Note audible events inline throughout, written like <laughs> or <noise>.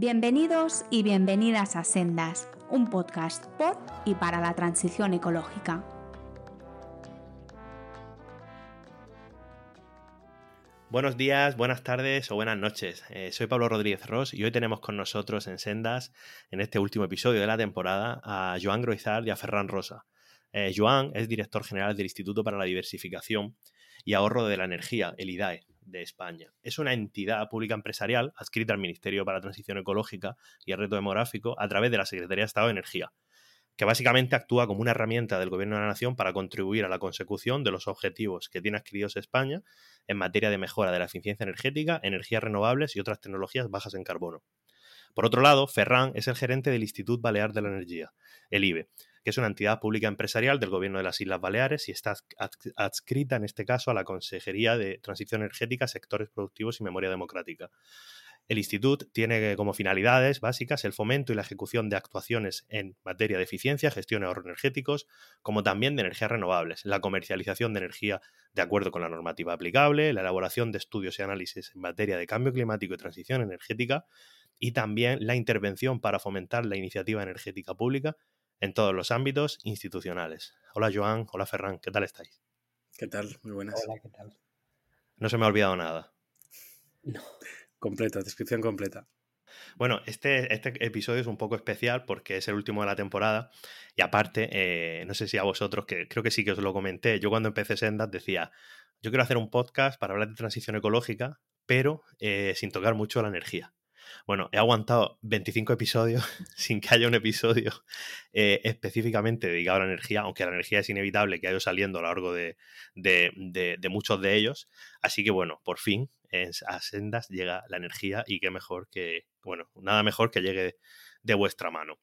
Bienvenidos y bienvenidas a Sendas, un podcast por y para la transición ecológica. Buenos días, buenas tardes o buenas noches. Eh, soy Pablo Rodríguez Ross y hoy tenemos con nosotros en Sendas, en este último episodio de la temporada, a Joan Groizard y a Ferran Rosa. Eh, Joan es director general del Instituto para la Diversificación y Ahorro de la Energía, el IDAE, de España. Es una entidad pública empresarial adscrita al Ministerio para la Transición Ecológica y el Reto Demográfico a través de la Secretaría de Estado de Energía, que básicamente actúa como una herramienta del Gobierno de la Nación para contribuir a la consecución de los objetivos que tiene adquiridos España en materia de mejora de la eficiencia energética, energías renovables y otras tecnologías bajas en carbono. Por otro lado, Ferran es el gerente del Instituto Balear de la Energía, el IBE, que es una entidad pública empresarial del Gobierno de las Islas Baleares y está adscrita en este caso a la Consejería de Transición Energética, Sectores Productivos y Memoria Democrática. El instituto tiene como finalidades básicas el fomento y la ejecución de actuaciones en materia de eficiencia, gestión de ahorros energéticos, como también de energías renovables, la comercialización de energía de acuerdo con la normativa aplicable, la elaboración de estudios y análisis en materia de cambio climático y transición energética, y también la intervención para fomentar la iniciativa energética pública en todos los ámbitos institucionales. Hola Joan, hola Ferran, ¿qué tal estáis? ¿Qué tal? Muy buenas. Hola, ¿qué tal? No se me ha olvidado nada. No. Completa, descripción completa. Bueno, este, este episodio es un poco especial porque es el último de la temporada y aparte, eh, no sé si a vosotros, que creo que sí que os lo comenté, yo cuando empecé Sendas decía, yo quiero hacer un podcast para hablar de transición ecológica, pero eh, sin tocar mucho la energía. Bueno, he aguantado 25 episodios <laughs> sin que haya un episodio eh, específicamente dedicado a la energía, aunque la energía es inevitable que haya ido saliendo a lo largo de, muchos de ellos. Así que bueno, por fin a sendas llega la energía y qué mejor que, bueno, nada mejor que llegue de vuestra mano.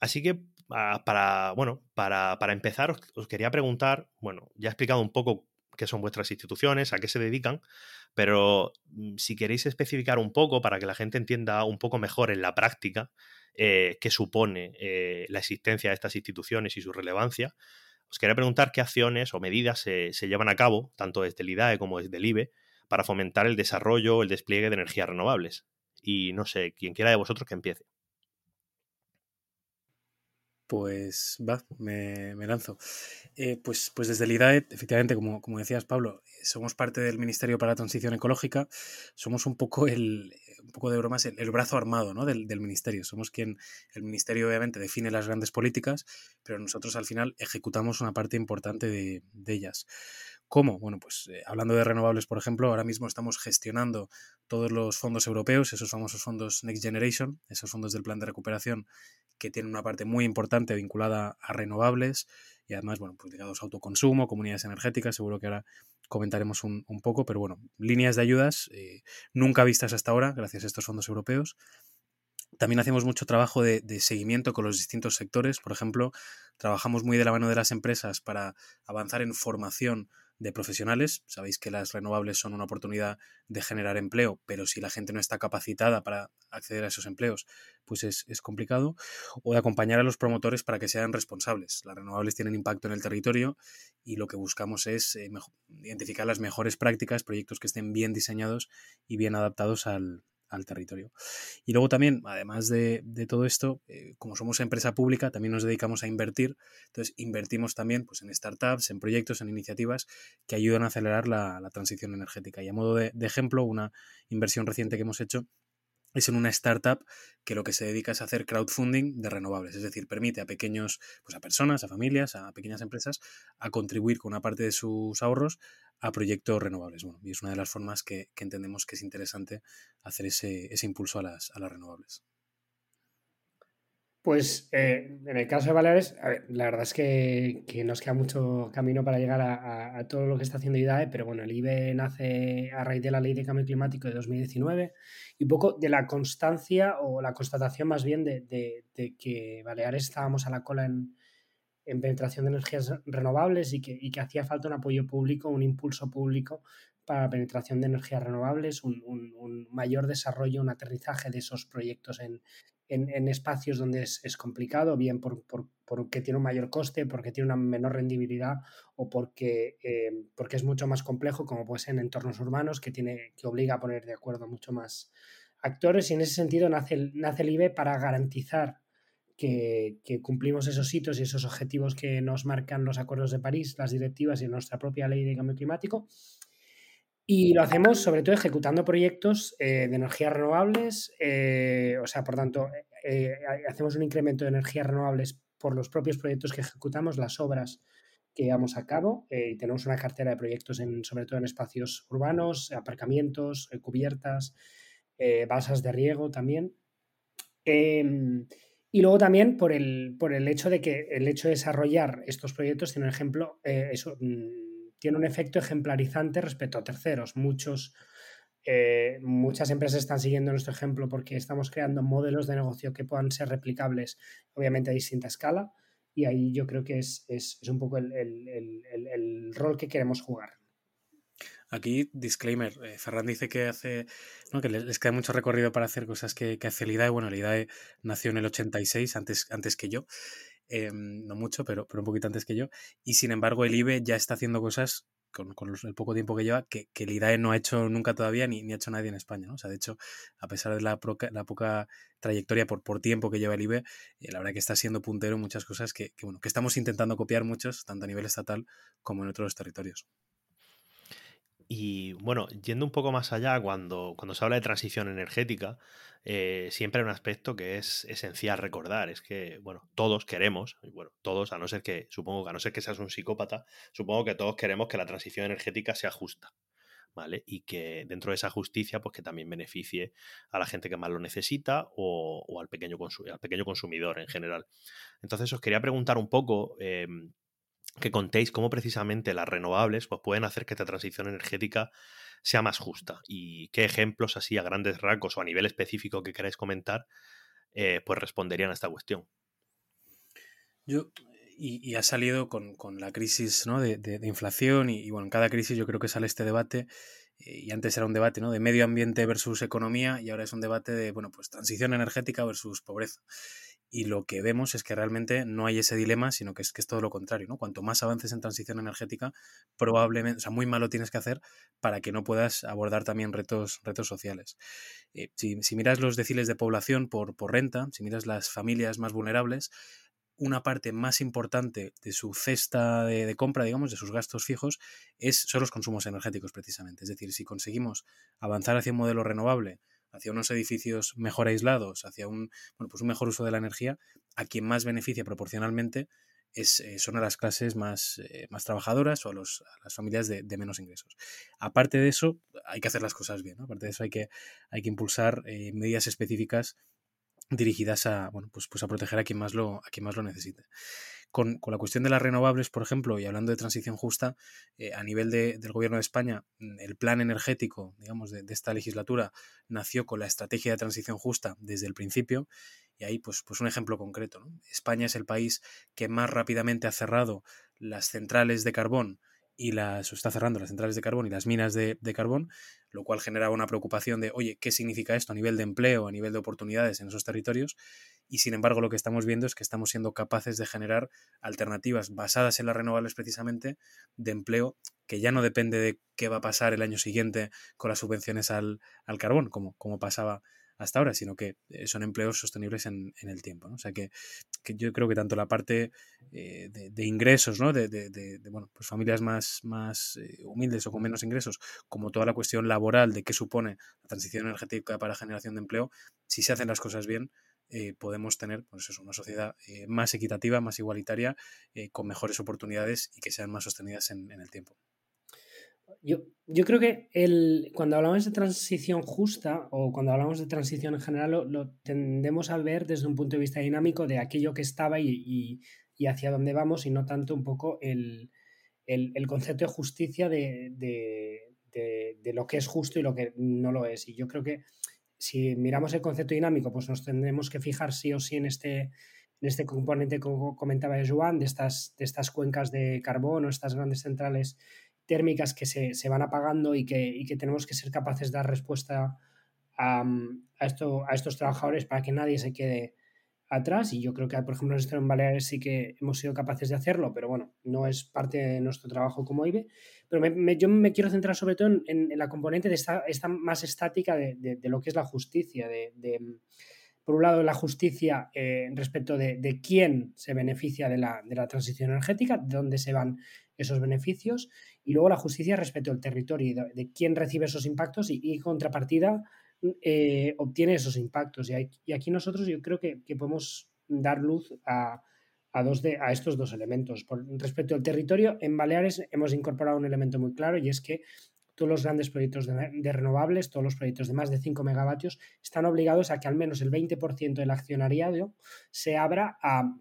Así que ah, para, bueno, para, empezar os, os, quería preguntar, bueno, ya he explicado un poco qué son vuestras instituciones, a qué se dedican, pero mm, si queréis especificar un poco para que la gente entienda un poco mejor en la práctica eh, qué supone eh, la existencia de estas instituciones y su relevancia, os quería preguntar qué acciones o medidas se, llevan a cabo, tanto desde el IDAE como desde el IBE, para fomentar el desarrollo el despliegue de energías renovables. Y no sé, quien quiera de vosotros que empiece. Pues va, me, lanzo. Eh, pues, pues desde el IDAE, efectivamente, como, como decías, Pablo, somos parte del Ministerio para la Transición Ecológica, somos un poco el, un poco de bromas, el, brazo armado ¿no? del, del, Ministerio. Somos quien, el Ministerio obviamente define las grandes políticas, pero nosotros al final ejecutamos una parte importante de, de ellas. ¿Cómo? Bueno, pues eh, hablando de renovables, por ejemplo, ahora mismo estamos gestionando todos los fondos europeos, esos famosos fondos Next Generation, esos fondos del plan de recuperación que tienen una parte muy importante vinculada a renovables y además, bueno, pues ligados a autoconsumo, comunidades energéticas, seguro que ahora comentaremos un, poco, pero bueno, líneas de ayudas eh, nunca vistas hasta ahora, gracias a estos fondos europeos. También hacemos mucho trabajo de, de, seguimiento con los distintos sectores. Por ejemplo, trabajamos muy de la mano de las empresas para avanzar en formación de profesionales. Sabéis que las renovables son una oportunidad de generar empleo, pero si la gente no está capacitada para acceder a esos empleos, pues es, complicado. O de acompañar a los promotores para que sean responsables. Las renovables tienen impacto en el territorio y lo que buscamos es eh, identificar las mejores prácticas, proyectos que estén bien diseñados y bien adaptados al, al territorio. Y luego también, además de, todo esto, eh, como somos empresa pública, también nos dedicamos a invertir. Entonces, invertimos también pues, en startups, en proyectos, en iniciativas que ayudan a acelerar la, transición energética. Y a modo de, ejemplo, una inversión reciente que hemos hecho es en una startup que lo que se dedica es a hacer crowdfunding de renovables, es decir, permite a pequeños, pues a personas, a familias, a pequeñas empresas, a contribuir con una parte de sus ahorros a proyectos renovables. Bueno, y es una de las formas que, entendemos que es interesante hacer ese, impulso a las, a las renovables. Pues eh, en el caso de Baleares, la verdad es que, nos queda mucho camino para llegar a, todo lo que está haciendo IDAE, pero bueno, el IBE nace a raíz de la Ley de Cambio Climático de 2019 y un poco de la constancia o la constatación más bien de, que Baleares estábamos a la cola en, penetración de energías renovables y que, hacía falta un apoyo público, un impulso público para la penetración de energías renovables, un mayor desarrollo, un aterrizaje de esos proyectos en, en, espacios donde es, complicado, bien por, porque tiene un mayor coste, porque tiene una menor rendibilidad o porque, eh, porque es mucho más complejo, como puede ser en entornos urbanos, que, tiene, que obliga a poner de acuerdo mucho más actores y en ese sentido nace el, nace el IBE para garantizar que, cumplimos esos hitos y esos objetivos que nos marcan los acuerdos de París, las directivas y nuestra propia ley de cambio climático. Y lo hacemos sobre todo ejecutando proyectos eh, de energías renovables, eh, o sea, por tanto, eh, hacemos un incremento de energías renovables por los propios proyectos que ejecutamos, las obras que llevamos a cabo. y tenemos una cartera de proyectos, en, sobre todo en espacios urbanos, aparcamientos, cubiertas, balsas de riego también. Em, y luego también por el, por el hecho de que el hecho de desarrollar estos proyectos tiene un ejemplo, eh, eso, mm, tiene un efecto ejemplarizante respecto a terceros. Muchos, eh, muchas empresas están siguiendo nuestro ejemplo porque estamos creando modelos de negocio que puedan ser replicables, obviamente a distinta escala, y ahí yo creo que es, es, es un poco el, el, el, el rol que queremos jugar. Aquí, disclaimer, eh, Ferran dice que hace ¿no? que les, queda mucho recorrido para hacer cosas que, que hace el IDAE. Bueno, el IDAE nació en el 86, antes, antes que yo. Em, no mucho, pero, pero un poquito antes que yo. Y sin embargo, el IBE ya está haciendo cosas con, con el poco tiempo que lleva que, que, el IDAE no ha hecho nunca todavía ni, ni ha hecho nadie en España. ¿no? O sea, de hecho, a pesar de la, poca trayectoria por, por tiempo que lleva el IBE, eh, la verdad que está siendo puntero en muchas cosas que, que, bueno, que estamos intentando copiar muchos, tanto a nivel estatal como en otros territorios. Y bueno, yendo un poco más allá, cuando, cuando se habla de transición energética, eh, siempre hay un aspecto que es esencial recordar, es que, bueno, todos queremos, bueno, todos, a no ser que, supongo que a no ser que seas un psicópata, supongo que todos queremos que la transición energética sea justa, ¿vale? Y que dentro de esa justicia, pues que también beneficie a la gente que más lo necesita o, o al, pequeño al pequeño consumidor en general. Entonces os quería preguntar un poco, eh, que contéis cómo precisamente las renovables pues, pueden hacer que esta transición energética sea más justa y qué ejemplos así a grandes rasgos o a nivel específico que queráis comentar eh, pues responderían a esta cuestión. Yo, y, ha salido con, con la crisis ¿no? de, de, inflación y, y, bueno, en cada crisis yo creo que sale este debate eh, y antes era un debate ¿no? de medio ambiente versus economía y ahora es un debate de bueno, pues transición energética versus pobreza y lo que vemos es que realmente no hay ese dilema, sino que es, que es todo lo contrario, ¿no? Cuanto más avances en transición energética, probablemente, o sea, muy malo tienes que hacer para que no puedas abordar también retos, retos sociales. Eh, si, si, miras los deciles de población por, por renta, si miras las familias más vulnerables, una parte más importante de su cesta de, de, compra, digamos, de sus gastos fijos, es, son los consumos energéticos precisamente. Es decir, si conseguimos avanzar hacia un modelo renovable, hacia unos edificios mejor aislados, hacia un, bueno, pues un mejor uso de la energía, a quien más beneficia proporcionalmente es, eh, son a las clases más, eh, más trabajadoras o a, los, a las familias de, de, menos ingresos. Aparte de eso, hay que hacer las cosas bien. Aparte de eso, hay que, hay que impulsar eh, medidas específicas dirigidas a, bueno, pues, pues a proteger a quien más lo, a quien más lo necesite. Con, con, la cuestión de las renovables, por ejemplo, y hablando de transición justa, eh, a nivel de, del Gobierno de España, mm, el plan energético, digamos, de, de, esta legislatura nació con la estrategia de transición justa desde el principio. Y ahí, pues, pues un ejemplo concreto. España es el país que más rápidamente ha cerrado las centrales de carbón y las está cerrando las centrales de carbón y las minas de, de, carbón, lo cual generaba una preocupación de, oye, ¿qué significa esto a nivel de empleo, a nivel de oportunidades en esos territorios? Y sin embargo, lo que estamos viendo es que estamos siendo capaces de generar alternativas basadas en las renovables precisamente de empleo que ya no depende de qué va a pasar el año siguiente con las subvenciones al, al carbón, como, como pasaba hasta ahora, sino que eh, son empleos sostenibles en, en el tiempo. ¿no? O sea que, que, yo creo que tanto la parte eh, de, de, ingresos, ¿no? de, de, bueno, pues familias más, más eh, humildes o con menos ingresos, como toda la cuestión laboral de qué supone la transición energética para generación de empleo, si se hacen las cosas bien, eh, podemos tener pues eso, una sociedad eh, más equitativa, más igualitaria, eh, con mejores oportunidades y que sean más sostenidas en, en el tiempo. Yo, yo, creo que el, cuando hablamos de transición justa o cuando hablamos de transición en general lo, lo, tendemos a ver desde un punto de vista dinámico de aquello que estaba y, y, y hacia dónde vamos y no tanto un poco el, el, el concepto de justicia de, de, de, de, lo que es justo y lo que no lo es. Y yo creo que si miramos el concepto dinámico, pues nos tendremos que fijar sí o sí en este, en este componente que comentaba Joan, de estas, de estas cuencas de carbono, estas grandes centrales térmicas que se, se van apagando y que, y que, tenemos que ser capaces de dar respuesta a, a, esto, a estos trabajadores para que nadie se quede atrás y yo creo que, por ejemplo, en Baleares sí que hemos sido capaces de hacerlo, pero bueno, no es parte de nuestro trabajo como IBE. Pero yo me quiero centrar sobre todo en, la componente de esta, esta más estática de, de, lo que es la justicia, de, por un lado, la justicia eh, respecto de, quién se beneficia de la, de la, transición energética, de dónde se van esos beneficios, y luego la justicia respecto al territorio, de, quién recibe esos impactos y, y contrapartida eh, obtiene esos impactos. Y, aquí nosotros yo creo que, podemos dar luz a, dos de, a estos dos elementos. Respecto al territorio, en Baleares hemos incorporado un elemento muy claro y es que todos los grandes proyectos de, renovables, todos los proyectos de más de 5 megavatios, están obligados a que al menos el 20% del accionariado se abra a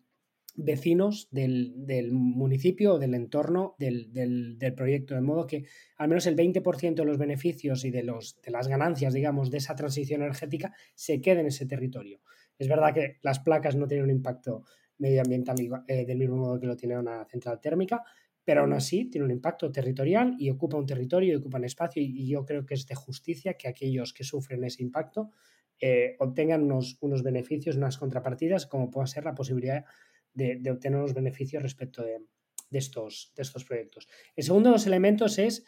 vecinos del, municipio o del entorno del, proyecto, de modo que al menos el 20% de los beneficios y de, los, de las ganancias, digamos, de esa transición energética se quede en ese territorio. Es verdad que las placas no tienen un impacto medioambiental eh, del mismo modo que lo tiene una central térmica, pero aún así tiene un impacto territorial y ocupa un territorio y ocupa un espacio y, yo creo que es de justicia que aquellos que sufren ese impacto eh, obtengan unos, unos beneficios, unas contrapartidas, como pueda ser la posibilidad de, obtener los beneficios respecto de, estos, de estos proyectos. El segundo de los elementos es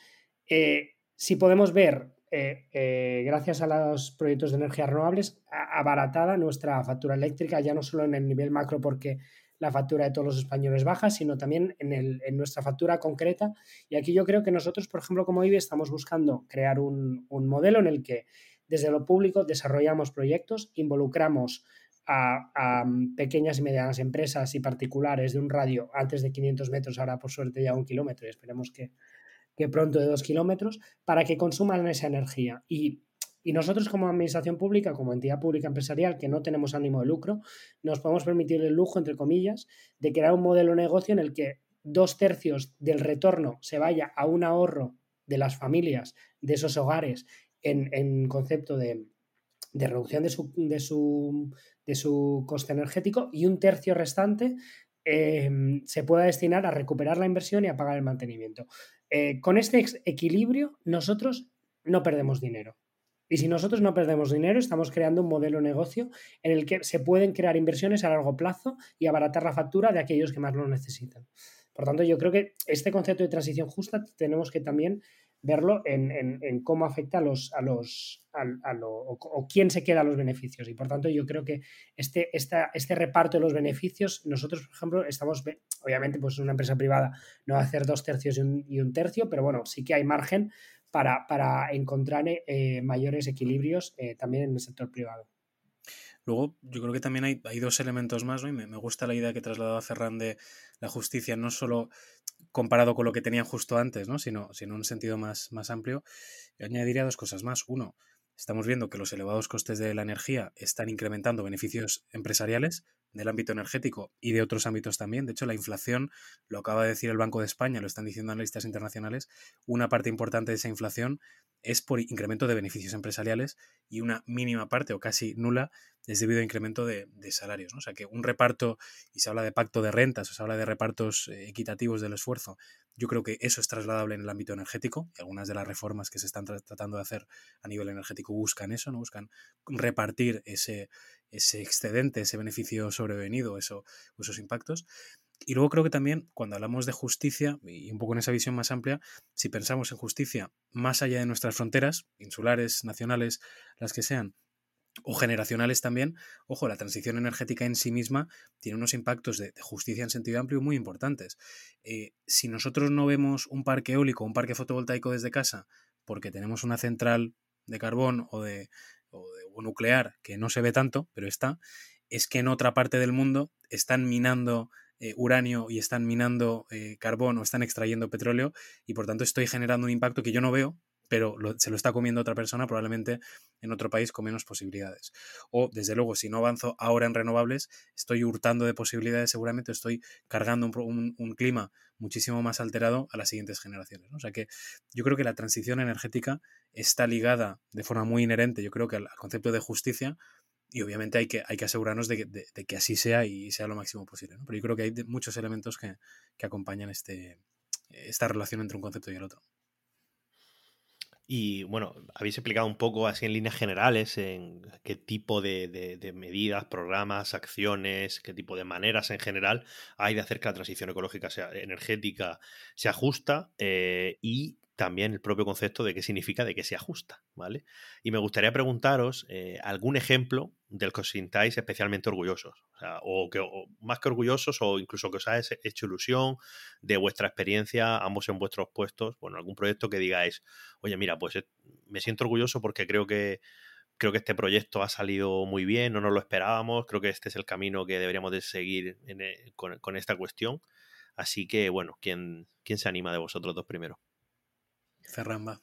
eh, si podemos ver, eh, eh, gracias a los proyectos de energías renovables, abaratada nuestra factura eléctrica, ya no solo en el nivel macro porque la factura de todos los españoles baja, sino también en, nuestra factura concreta. Y aquí yo creo que nosotros, por ejemplo, como IBE, estamos buscando crear un modelo en el que desde lo público desarrollamos proyectos, involucramos a, pequeñas y medianas empresas y particulares de un radio antes de 500 metros, ahora por suerte ya un kilómetro y esperemos que, pronto de dos kilómetros, para que consuman esa energía. Y, nosotros como administración pública, como entidad pública empresarial que no tenemos ánimo de lucro, nos podemos permitir el lujo, entre comillas, de crear un modelo de negocio en el que dos tercios del retorno se vaya a un ahorro de las familias, de esos hogares, en, en concepto de, de reducción de su, de su, de su coste energético y un tercio restante em, se pueda destinar a recuperar la inversión y a pagar el mantenimiento. Eh, con este equilibrio, nosotros no perdemos dinero. Y si nosotros no perdemos dinero, estamos creando un modelo de negocio en el que se pueden crear inversiones a largo plazo y abaratar la factura de aquellos que más lo necesitan. Por tanto, yo creo que este concepto de transición justa tenemos que también verlo en, cómo afecta a los, a los a, lo, o, quién se queda los beneficios. Y por tanto, yo creo que este, este reparto de los beneficios, nosotros, por ejemplo, estamos, obviamente, pues una empresa privada no va a hacer dos tercios y un, tercio, pero bueno, sí que hay margen para, para encontrar eh, mayores equilibrios eh, también en el sector privado. Luego, yo creo que también hay, hay dos elementos más, ¿no? Y me, me, gusta la idea que trasladaba Ferran de la justicia, no solo comparado con lo que tenían justo antes, ¿no? sino, sino en un sentido más, más amplio. Yo añadiría dos cosas más. Uno, estamos viendo que los elevados costes de la energía están incrementando beneficios empresariales del ámbito energético y de otros ámbitos también. De hecho, la inflación, lo acaba de decir el Banco de España, lo están diciendo analistas internacionales, una parte importante de esa inflación es por incremento de beneficios empresariales y una mínima parte o casi nula es debido a incremento de, salarios. O sea que un reparto, y se habla de pacto de rentas, o se habla de repartos eh, equitativos del esfuerzo, yo creo que eso es trasladable en el ámbito energético y algunas de las reformas que se están tratando de hacer a nivel energético buscan eso, ¿no? buscan repartir ese, ese excedente, ese beneficio sobrevenido, eso, esos impactos. Y luego creo que también cuando hablamos de justicia, y un poco en esa visión más amplia, si pensamos en justicia más allá de nuestras fronteras, insulares, nacionales, las que sean, o generacionales también, ojo, la transición energética en sí misma tiene unos impactos de, justicia en sentido amplio muy importantes. Eh, si nosotros no vemos un parque eólico, un parque fotovoltaico desde casa, porque tenemos una central de carbón o de, o de nuclear que no se ve tanto, pero está, es que en otra parte del mundo están minando eh, uranio y están minando eh, carbón o están extrayendo petróleo y por tanto estoy generando un impacto que yo no veo, pero se lo está comiendo otra persona probablemente en otro país con menos posibilidades. O, desde luego, si no avanzo ahora en renovables, estoy hurtando de posibilidades, seguramente estoy cargando un, clima muchísimo más alterado a las siguientes generaciones. O sea que yo creo que la transición energética está ligada de forma muy inherente, yo creo que al, concepto de justicia, y obviamente hay que, hay que asegurarnos de que, así sea y sea lo máximo posible. Pero yo creo que hay muchos elementos que, que acompañan este, esta relación entre un concepto y el otro. Y bueno, habéis explicado un poco así en líneas generales en qué tipo de, medidas, programas, acciones, qué tipo de maneras en general hay de hacer que la transición ecológica sea energética se ajusta eh, y también el propio concepto de qué significa de que se ajusta, ¿vale? Y me gustaría preguntaros eh, algún ejemplo del que os sintáis especialmente orgullosos, o, que más que orgullosos o incluso que os haya hecho ilusión de vuestra experiencia, ambos en vuestros puestos, bueno, algún proyecto que digáis, oye, mira, pues eh, me siento orgulloso porque creo que creo que este proyecto ha salido muy bien, no nos lo esperábamos, creo que este es el camino que deberíamos de seguir eh, con, esta cuestión. Así que, bueno, ¿quién, ¿quién se anima de vosotros dos primero? Ferramba.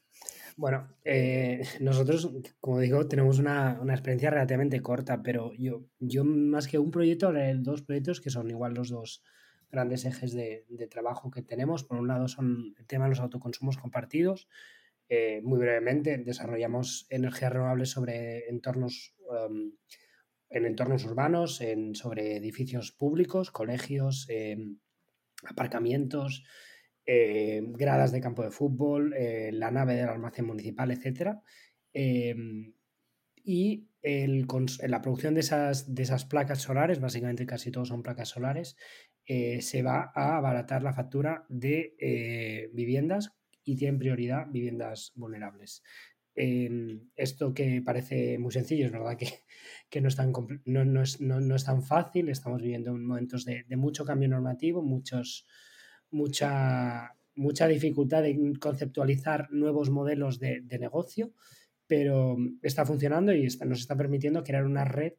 Bueno, eh, nosotros, como digo, tenemos una, experiencia relativamente corta, pero yo, yo más que un proyecto, dos proyectos que son igual los dos grandes ejes de, trabajo que tenemos. Por un lado son el tema de los autoconsumos compartidos. Eh, muy brevemente, desarrollamos energías renovables sobre entornos, em, en entornos urbanos, en, sobre edificios públicos, colegios, em, aparcamientos, eh, gradas de campo de fútbol, eh, la nave del almacén municipal, etc. Em, y la producción de esas, de esas placas solares, básicamente casi todos son placas solares, eh, se va a abaratar la factura de viviendas y tienen prioridad viviendas vulnerables. Em, esto que parece muy sencillo, es verdad que, no, es tan, no, es, tan fácil, estamos viviendo momentos de mucho cambio normativo, muchos, mucha, mucha dificultad en conceptualizar nuevos modelos de, negocio, pero está funcionando y nos está permitiendo crear una red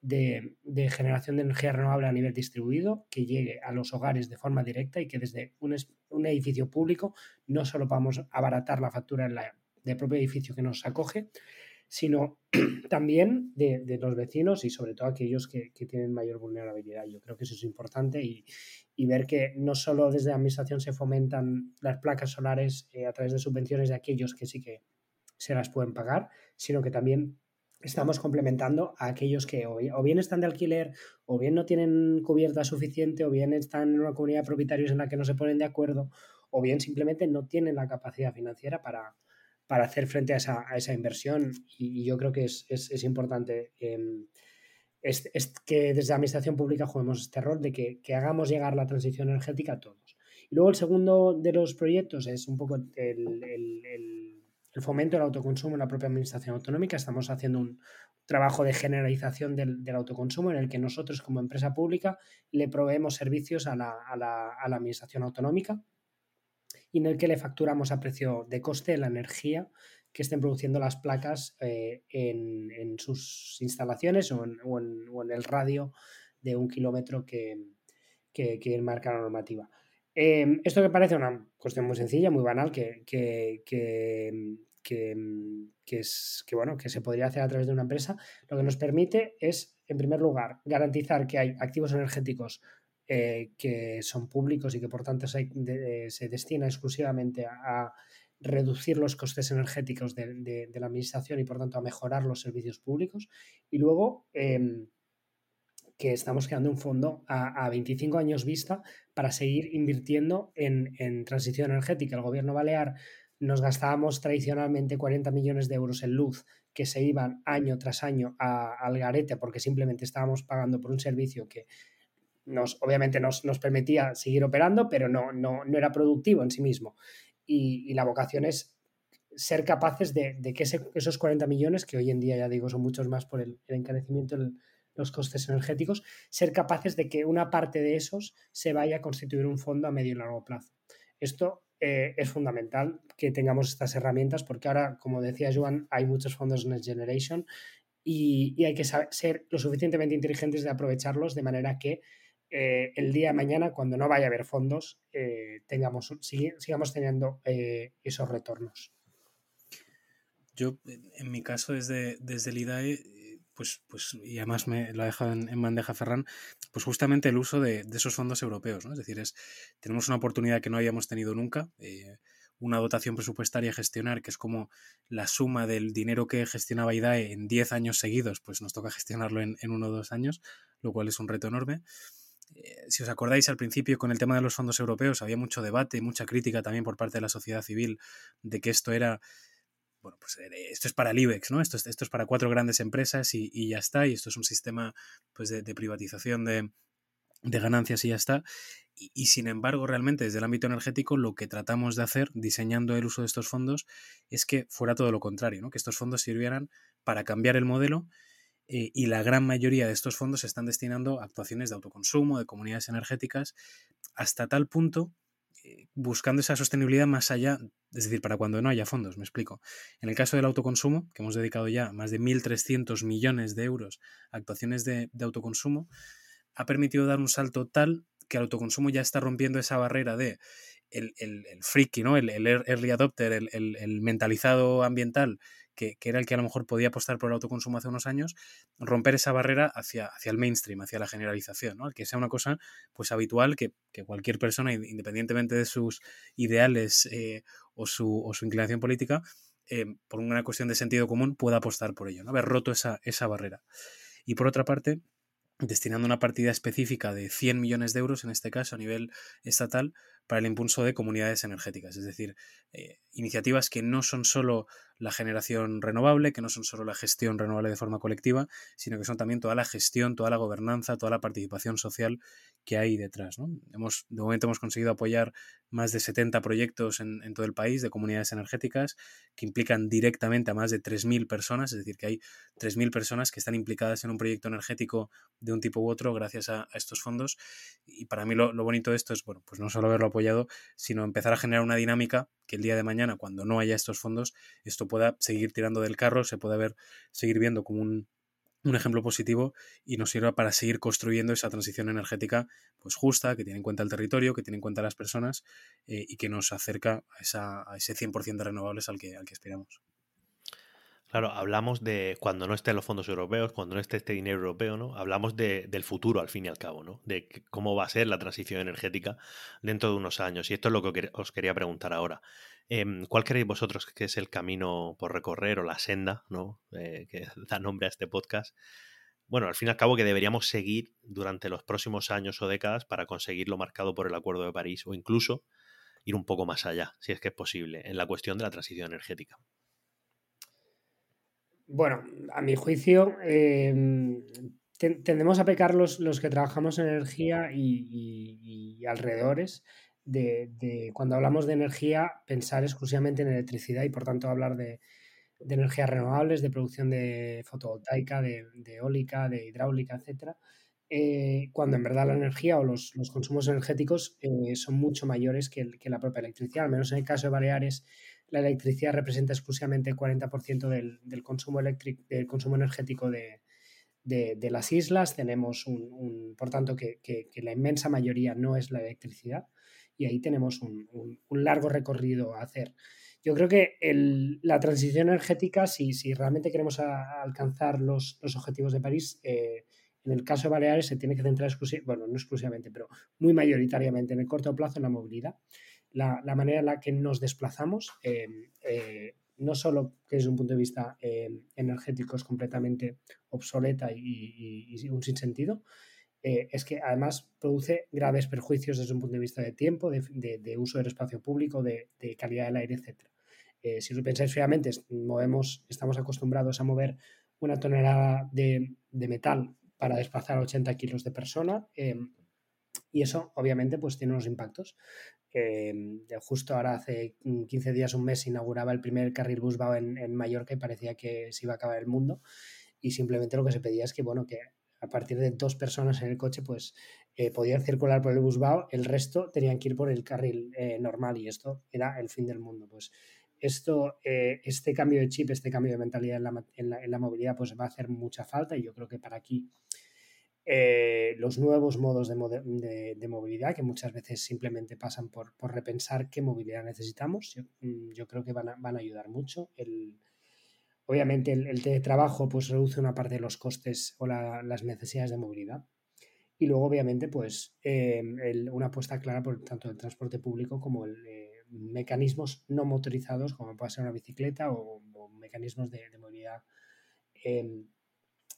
de, generación de energía renovable a nivel distribuido que llegue a los hogares de forma directa y que desde un, un edificio público no solo podamos abaratar la factura en del propio edificio que nos acoge, sino <clears throat> también de, los vecinos y sobre todo aquellos que, tienen mayor vulnerabilidad. Yo creo que eso es importante y, ver que no solo desde la administración se fomentan las placas solares eh, a través de subvenciones de aquellos que sí que se las pueden pagar, sino que también estamos complementando a aquellos que o, bien están de alquiler, o bien no tienen cubierta suficiente, o bien están en una comunidad de propietarios en la que no se ponen de acuerdo, o bien simplemente no tienen la capacidad financiera para, para hacer frente a esa, inversión y, yo creo que es, importante em, es, que desde la administración pública juguemos este rol de que, hagamos llegar la transición energética a todos. Y luego el segundo de los proyectos es un poco el, fomento del autoconsumo en la propia administración autonómica. Estamos haciendo un trabajo de generalización del, autoconsumo en el que nosotros como empresa pública le proveemos servicios a la, a la administración autonómica y en el que le facturamos a precio de coste la energía que estén produciendo las placas eh, en, sus instalaciones o en, el radio de un kilómetro que, que, marca la normativa. Em, esto que parece una cuestión muy sencilla, muy banal, que, que, es, que, bueno, que se podría hacer a través de una empresa, lo que nos permite es, en primer lugar, garantizar que hay activos energéticos eh, que son públicos y que por tanto se, destina exclusivamente a, reducir los costes energéticos de, la administración y por tanto a mejorar los servicios públicos. Y luego em, que estamos creando un fondo a, 25 años vista para seguir invirtiendo en, transición energética. El gobierno balear nos gastábamos tradicionalmente 40 millones de euros en luz que se iban año tras año al garete porque simplemente estábamos pagando por un servicio que nos, obviamente nos, permitía seguir operando, pero no, no, era productivo en sí mismo. Y, la vocación es ser capaces de, que esos 40 millones, que hoy en día ya digo son muchos más por el, encarecimiento de los costes energéticos, ser capaces de que una parte de esos se vaya a constituir un fondo a medio y largo plazo. Esto eh, es fundamental que tengamos estas herramientas porque ahora, como decía Joan, hay muchos fondos Next Generation y, y hay que ser lo suficientemente inteligentes de aprovecharlos de manera que eh, el día de mañana, cuando no vaya a haber fondos, eh, tengamos, sigamos teniendo eh, esos retornos. Yo, en mi caso, desde, desde el IDAE, pues, pues, y además me lo ha dejado en, bandeja Ferran, pues justamente el uso de, esos fondos europeos, ¿no? Es decir, es, tenemos una oportunidad que no habíamos tenido nunca, una dotación presupuestaria a gestionar, que es como la suma del dinero que gestionaba IDAE en 10 años seguidos, pues nos toca gestionarlo en, en uno o dos años, lo cual es un reto enorme. Eh, si os acordáis al principio con el tema de los fondos europeos había mucho debate, mucha crítica también por parte de la sociedad civil de que esto era bueno, pues eh, esto es para el IBEX, ¿no? Esto es, esto es para cuatro grandes empresas y, ya está, y esto es un sistema pues, de, privatización de, ganancias y ya está. Y, sin embargo, realmente desde el ámbito energético lo que tratamos de hacer diseñando el uso de estos fondos es que fuera todo lo contrario, ¿no? que estos fondos sirvieran para cambiar el modelo eh, y la gran mayoría de estos fondos se están destinando a actuaciones de autoconsumo, de comunidades energéticas, hasta tal punto eh, buscando esa sostenibilidad más allá, es decir, para cuando no haya fondos, me explico. En el caso del autoconsumo, que hemos dedicado ya más de 1.300 millones de euros a actuaciones de, autoconsumo, ha permitido dar un salto tal que el autoconsumo ya está rompiendo esa barrera de el, el, friki, ¿no? el, early adopter, el, mentalizado ambiental que, era el que a lo mejor podía apostar por el autoconsumo hace unos años, romper esa barrera hacia, hacia el mainstream, hacia la generalización, ¿no? que sea una cosa pues habitual que, cualquier persona, independientemente de sus ideales eh, o, su, o, su, inclinación política, eh, por una cuestión de sentido común, pueda apostar por ello, ¿no? haber roto esa, esa barrera. Y por otra parte, destinando una partida específica de 100 millones de euros, en este caso a nivel estatal, para el impulso de comunidades energéticas, es decir, eh, iniciativas que no son solo la generación renovable, que no son solo la gestión renovable de forma colectiva, sino que son también toda la gestión, toda la gobernanza, toda la participación social que hay detrás. Hemos, de momento hemos conseguido apoyar más de 70 proyectos en, todo el país de comunidades energéticas que implican directamente a más de 3.000 personas, es decir, que hay 3.000 personas que están implicadas en un proyecto energético de un tipo u otro gracias a, estos fondos. Y para mí lo, lo bonito de esto es, bueno, pues no solo haberlo apoyado, sino empezar a generar una dinámica que el día de mañana, cuando no haya estos fondos, esto pueda seguir tirando del carro, se pueda ver, seguir viendo como un, ejemplo positivo y nos sirva para seguir construyendo esa transición energética pues justa, que tiene en cuenta el territorio, que tiene en cuenta las personas eh, y que nos acerca a, esa, a ese 100% de renovables al que, al que aspiramos. Claro, hablamos de cuando no estén los fondos europeos, cuando no esté este dinero europeo, ¿no? Hablamos de, del futuro al fin y al cabo, ¿no? De cómo va a ser la transición energética dentro de unos años. Y esto es lo que os quería preguntar ahora. Em, ¿Cuál creéis vosotros que es el camino por recorrer o la senda, ¿no? Eh, que <laughs> da nombre a este podcast? Bueno, al fin y al cabo que deberíamos seguir durante los próximos años o décadas para conseguir lo marcado por el Acuerdo de París o incluso ir un poco más allá, si es que es posible, en la cuestión de la transición energética. Bueno, a mi juicio, em, tendemos a pecar los, los, que trabajamos en energía y, alrededores de, cuando hablamos de energía, pensar exclusivamente en electricidad y por tanto hablar de, energías renovables, de producción de fotovoltaica, de, eólica, de hidráulica, etc. Eh, cuando en verdad la energía o los, consumos energéticos eh, son mucho mayores que, que, la propia electricidad, al menos en el caso de Baleares la electricidad representa exclusivamente el 40% del, del, consumo eléctrico, del consumo energético de, de, las islas. Tenemos un, por tanto, que, que, la inmensa mayoría no es la electricidad y ahí tenemos un, un largo recorrido a hacer. Yo creo que el, la transición energética, si, si realmente queremos alcanzar los, los, objetivos de París, eh, en el caso de Baleares se tiene que centrar bueno, no exclusivamente, pero muy mayoritariamente en el corto plazo en la movilidad la, manera en la que nos desplazamos, eh, eh, no solo que desde un punto de vista eh, energético es completamente obsoleta y, un sinsentido, es que además produce graves perjuicios desde un punto de vista de tiempo, de, uso del espacio público, de, calidad del aire, etc. si lo pensáis fríamente, movemos, estamos acostumbrados a mover una tonelada de, metal para desplazar 80 kilos de persona. y eso, obviamente, pues tiene unos impactos. Em, justo ahora hace 15 días, un mes, inauguraba el primer carril busbao en, en, Mallorca y parecía que se iba a acabar el mundo. Y simplemente lo que se pedía es que, bueno, que a partir de dos personas en el coche, pues eh, podían circular por el busbao, el resto tenían que ir por el carril eh, normal y esto era el fin del mundo. Pues esto, eh, este cambio de chip, este cambio de mentalidad en la, en, la, en la, movilidad, pues va a hacer mucha falta y yo creo que para aquí eh, los nuevos modos de, movilidad, que muchas veces simplemente pasan por, repensar qué movilidad necesitamos. Yo, mm, creo que van a, ayudar mucho. obviamente el, teletrabajo pues, reduce una parte de los costes o las necesidades de movilidad. Y luego, obviamente, pues em, una apuesta clara por tanto el transporte público como el, eh, mecanismos no motorizados, como puede ser una bicicleta o, mecanismos de, movilidad em,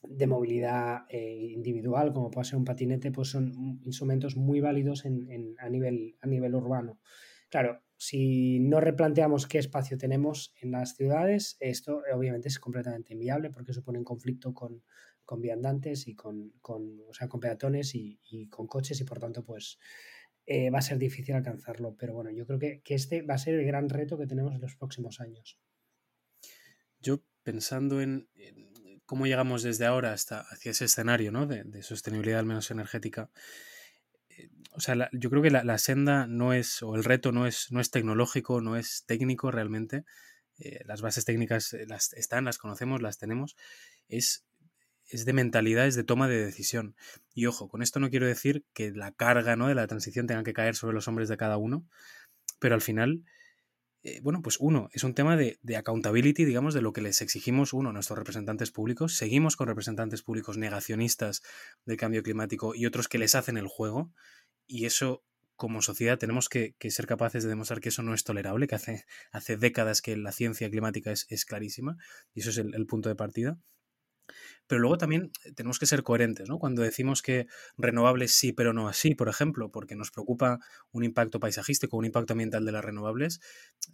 de movilidad eh, individual, como puede ser un patinete, pues son instrumentos muy válidos en, a, nivel, a nivel urbano. Claro, si no replanteamos qué espacio tenemos en las ciudades, esto obviamente es completamente inviable porque supone un conflicto con, con viandantes y con, con, o sea, con peatones y, y, con coches y por tanto pues eh, va a ser difícil alcanzarlo. Pero bueno, yo creo que, que, este va a ser el gran reto que tenemos en los próximos años. Yo pensando en, en cómo llegamos desde ahora hasta hacia ese escenario ¿no? de, sostenibilidad al menos energética, o sea, la, yo creo que la, la, senda no es, o el reto no es, no es tecnológico, no es técnico realmente. Eh, las bases técnicas eh, las están, las conocemos, las tenemos. Es, es de mentalidad, es de toma de decisión. Y ojo, con esto no quiero decir que la carga ¿no? de la transición tenga que caer sobre los hombres de cada uno, pero al final, eh, bueno, pues uno, es un tema de, de, accountability, digamos, de lo que les exigimos, uno, nuestros representantes públicos. Seguimos con representantes públicos negacionistas del cambio climático y otros que les hacen el juego y eso como sociedad tenemos que, ser capaces de demostrar que eso no es tolerable, que hace, hace décadas que la ciencia climática es, es clarísima y eso es el, punto de partida. Pero luego también tenemos que ser coherentes, ¿no? Cuando decimos que renovables sí, pero no así, por ejemplo, porque nos preocupa un impacto paisajístico, un impacto ambiental de las renovables,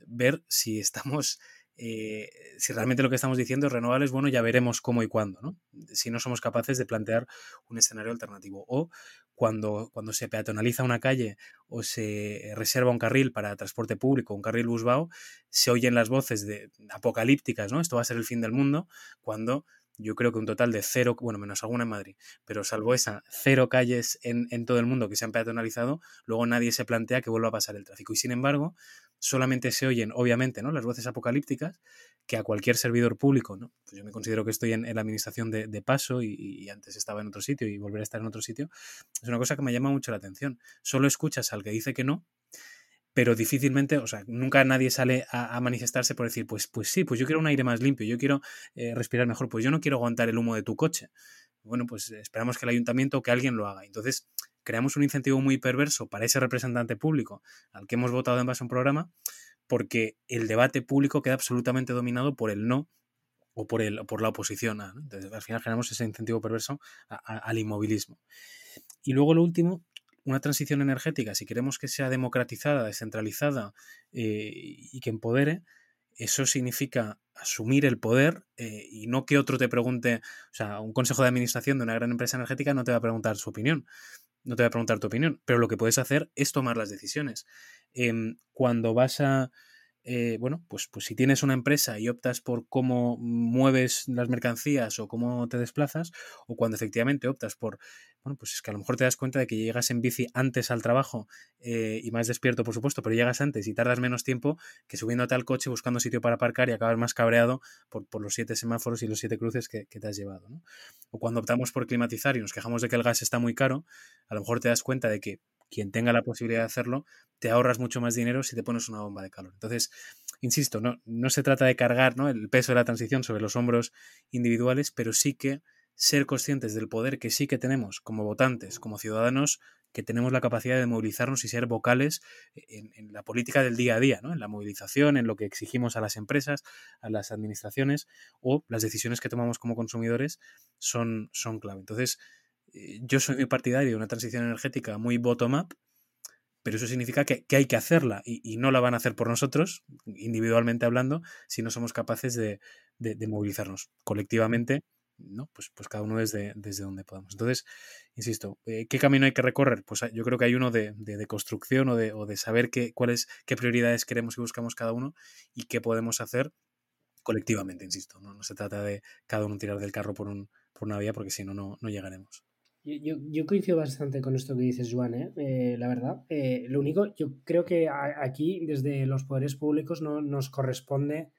ver si estamos eh, si realmente lo que estamos diciendo es renovables, bueno, ya veremos cómo y cuándo, ¿no? Si no somos capaces de plantear un escenario alternativo. O cuando, cuando se peatonaliza una calle o se reserva un carril para transporte público, un carril busbao, se oyen las voces de, apocalípticas, ¿no? Esto va a ser el fin del mundo, cuando yo creo que un total de cero, bueno, menos alguna en Madrid, pero salvo esa, cero calles en, en, todo el mundo que se han peatonalizado, luego nadie se plantea que vuelva a pasar el tráfico. Y sin embargo, solamente se oyen, obviamente, ¿no? las voces apocalípticas que a cualquier servidor público, ¿no? Pues yo me considero que estoy en, en la administración de, de paso y, y, antes estaba en otro sitio y volver a estar en otro sitio, es una cosa que me llama mucho la atención. Solo escuchas al que dice que no, pero difícilmente, o sea, nunca nadie sale a, manifestarse por decir, pues, pues sí, pues yo quiero un aire más limpio, yo quiero eh, respirar mejor, pues yo no quiero aguantar el humo de tu coche. Bueno, pues esperamos que el ayuntamiento o que alguien lo haga. Entonces, creamos un incentivo muy perverso para ese representante público al que hemos votado en base a un programa, porque el debate público queda absolutamente dominado por el no o por, el, por la oposición. Entonces, al final generamos ese incentivo perverso al inmovilismo. Y luego lo último, una transición energética, si queremos que sea democratizada, descentralizada eh, y que empodere, eso significa asumir el poder eh, y no que otro te pregunte, o sea, un consejo de administración de una gran empresa energética no te va a preguntar su opinión, no te va a preguntar tu opinión, pero lo que puedes hacer es tomar las decisiones. Eh, cuando vas a, eh, bueno, pues, pues si tienes una empresa y optas por cómo mueves las mercancías o cómo te desplazas, o cuando efectivamente optas por, bueno, pues es que a lo mejor te das cuenta de que llegas en bici antes al trabajo eh, y más despierto, por supuesto, pero llegas antes y tardas menos tiempo que subiéndote al coche buscando sitio para aparcar y acabas más cabreado por, por los siete semáforos y los siete cruces que, te has llevado. O cuando optamos por climatizar y nos quejamos de que el gas está muy caro, a lo mejor te das cuenta de que quien tenga la posibilidad de hacerlo, te ahorras mucho más dinero si te pones una bomba de calor. Entonces, insisto, no, no se trata de cargar ¿no? el peso de la transición sobre los hombros individuales, pero sí que ser conscientes del poder que sí que tenemos como votantes, como ciudadanos, que tenemos la capacidad de movilizarnos y ser vocales en, la política del día a día, ¿no? en la movilización, en lo que exigimos a las empresas, a las administraciones o las decisiones que tomamos como consumidores son, son clave. Entonces, yo soy muy partidario de una transición energética muy bottom-up, pero eso significa que, que hay que hacerla y, y, no la van a hacer por nosotros, individualmente hablando, si no somos capaces de, de, movilizarnos colectivamente, ¿no? Pues, pues cada uno desde, desde donde podamos. Entonces, insisto, eh, ¿qué camino hay que recorrer? Pues yo creo que hay uno de, de construcción o de, o de saber qué, cuáles, qué prioridades queremos y buscamos cada uno y qué podemos hacer colectivamente, insisto. No, no se trata de cada uno tirar del carro por, un, por una vía porque si no, no llegaremos. Yo, yo, coincido bastante con esto que dices, Juan, ¿eh? Eh, la verdad. Eh, lo único, yo creo que aquí, desde los poderes públicos, no, nos corresponde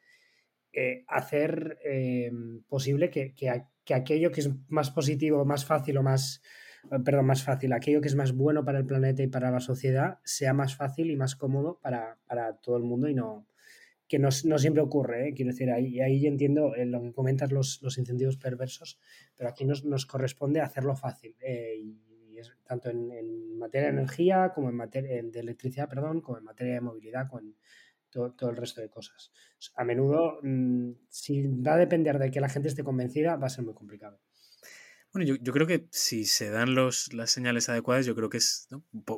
eh, hacer eh, posible que, que, que, aquello que es más positivo, más fácil o más, perdón, más fácil, aquello que es más bueno para el planeta y para la sociedad, sea más fácil y más cómodo para, para todo el mundo y no, que no, no siempre ocurre, ¿eh? quiero decir, ahí, ahí entiendo en lo que comentas los, los incentivos perversos, pero aquí nos, nos corresponde hacerlo fácil, eh, y es, tanto en, en, materia de energía como en materia de electricidad, perdón, como en materia de movilidad, con todo, todo el resto de cosas. A menudo, mmm, si va a depender de que la gente esté convencida, va a ser muy complicado. Bueno, yo, creo que si se dan los, las señales adecuadas, yo creo que es,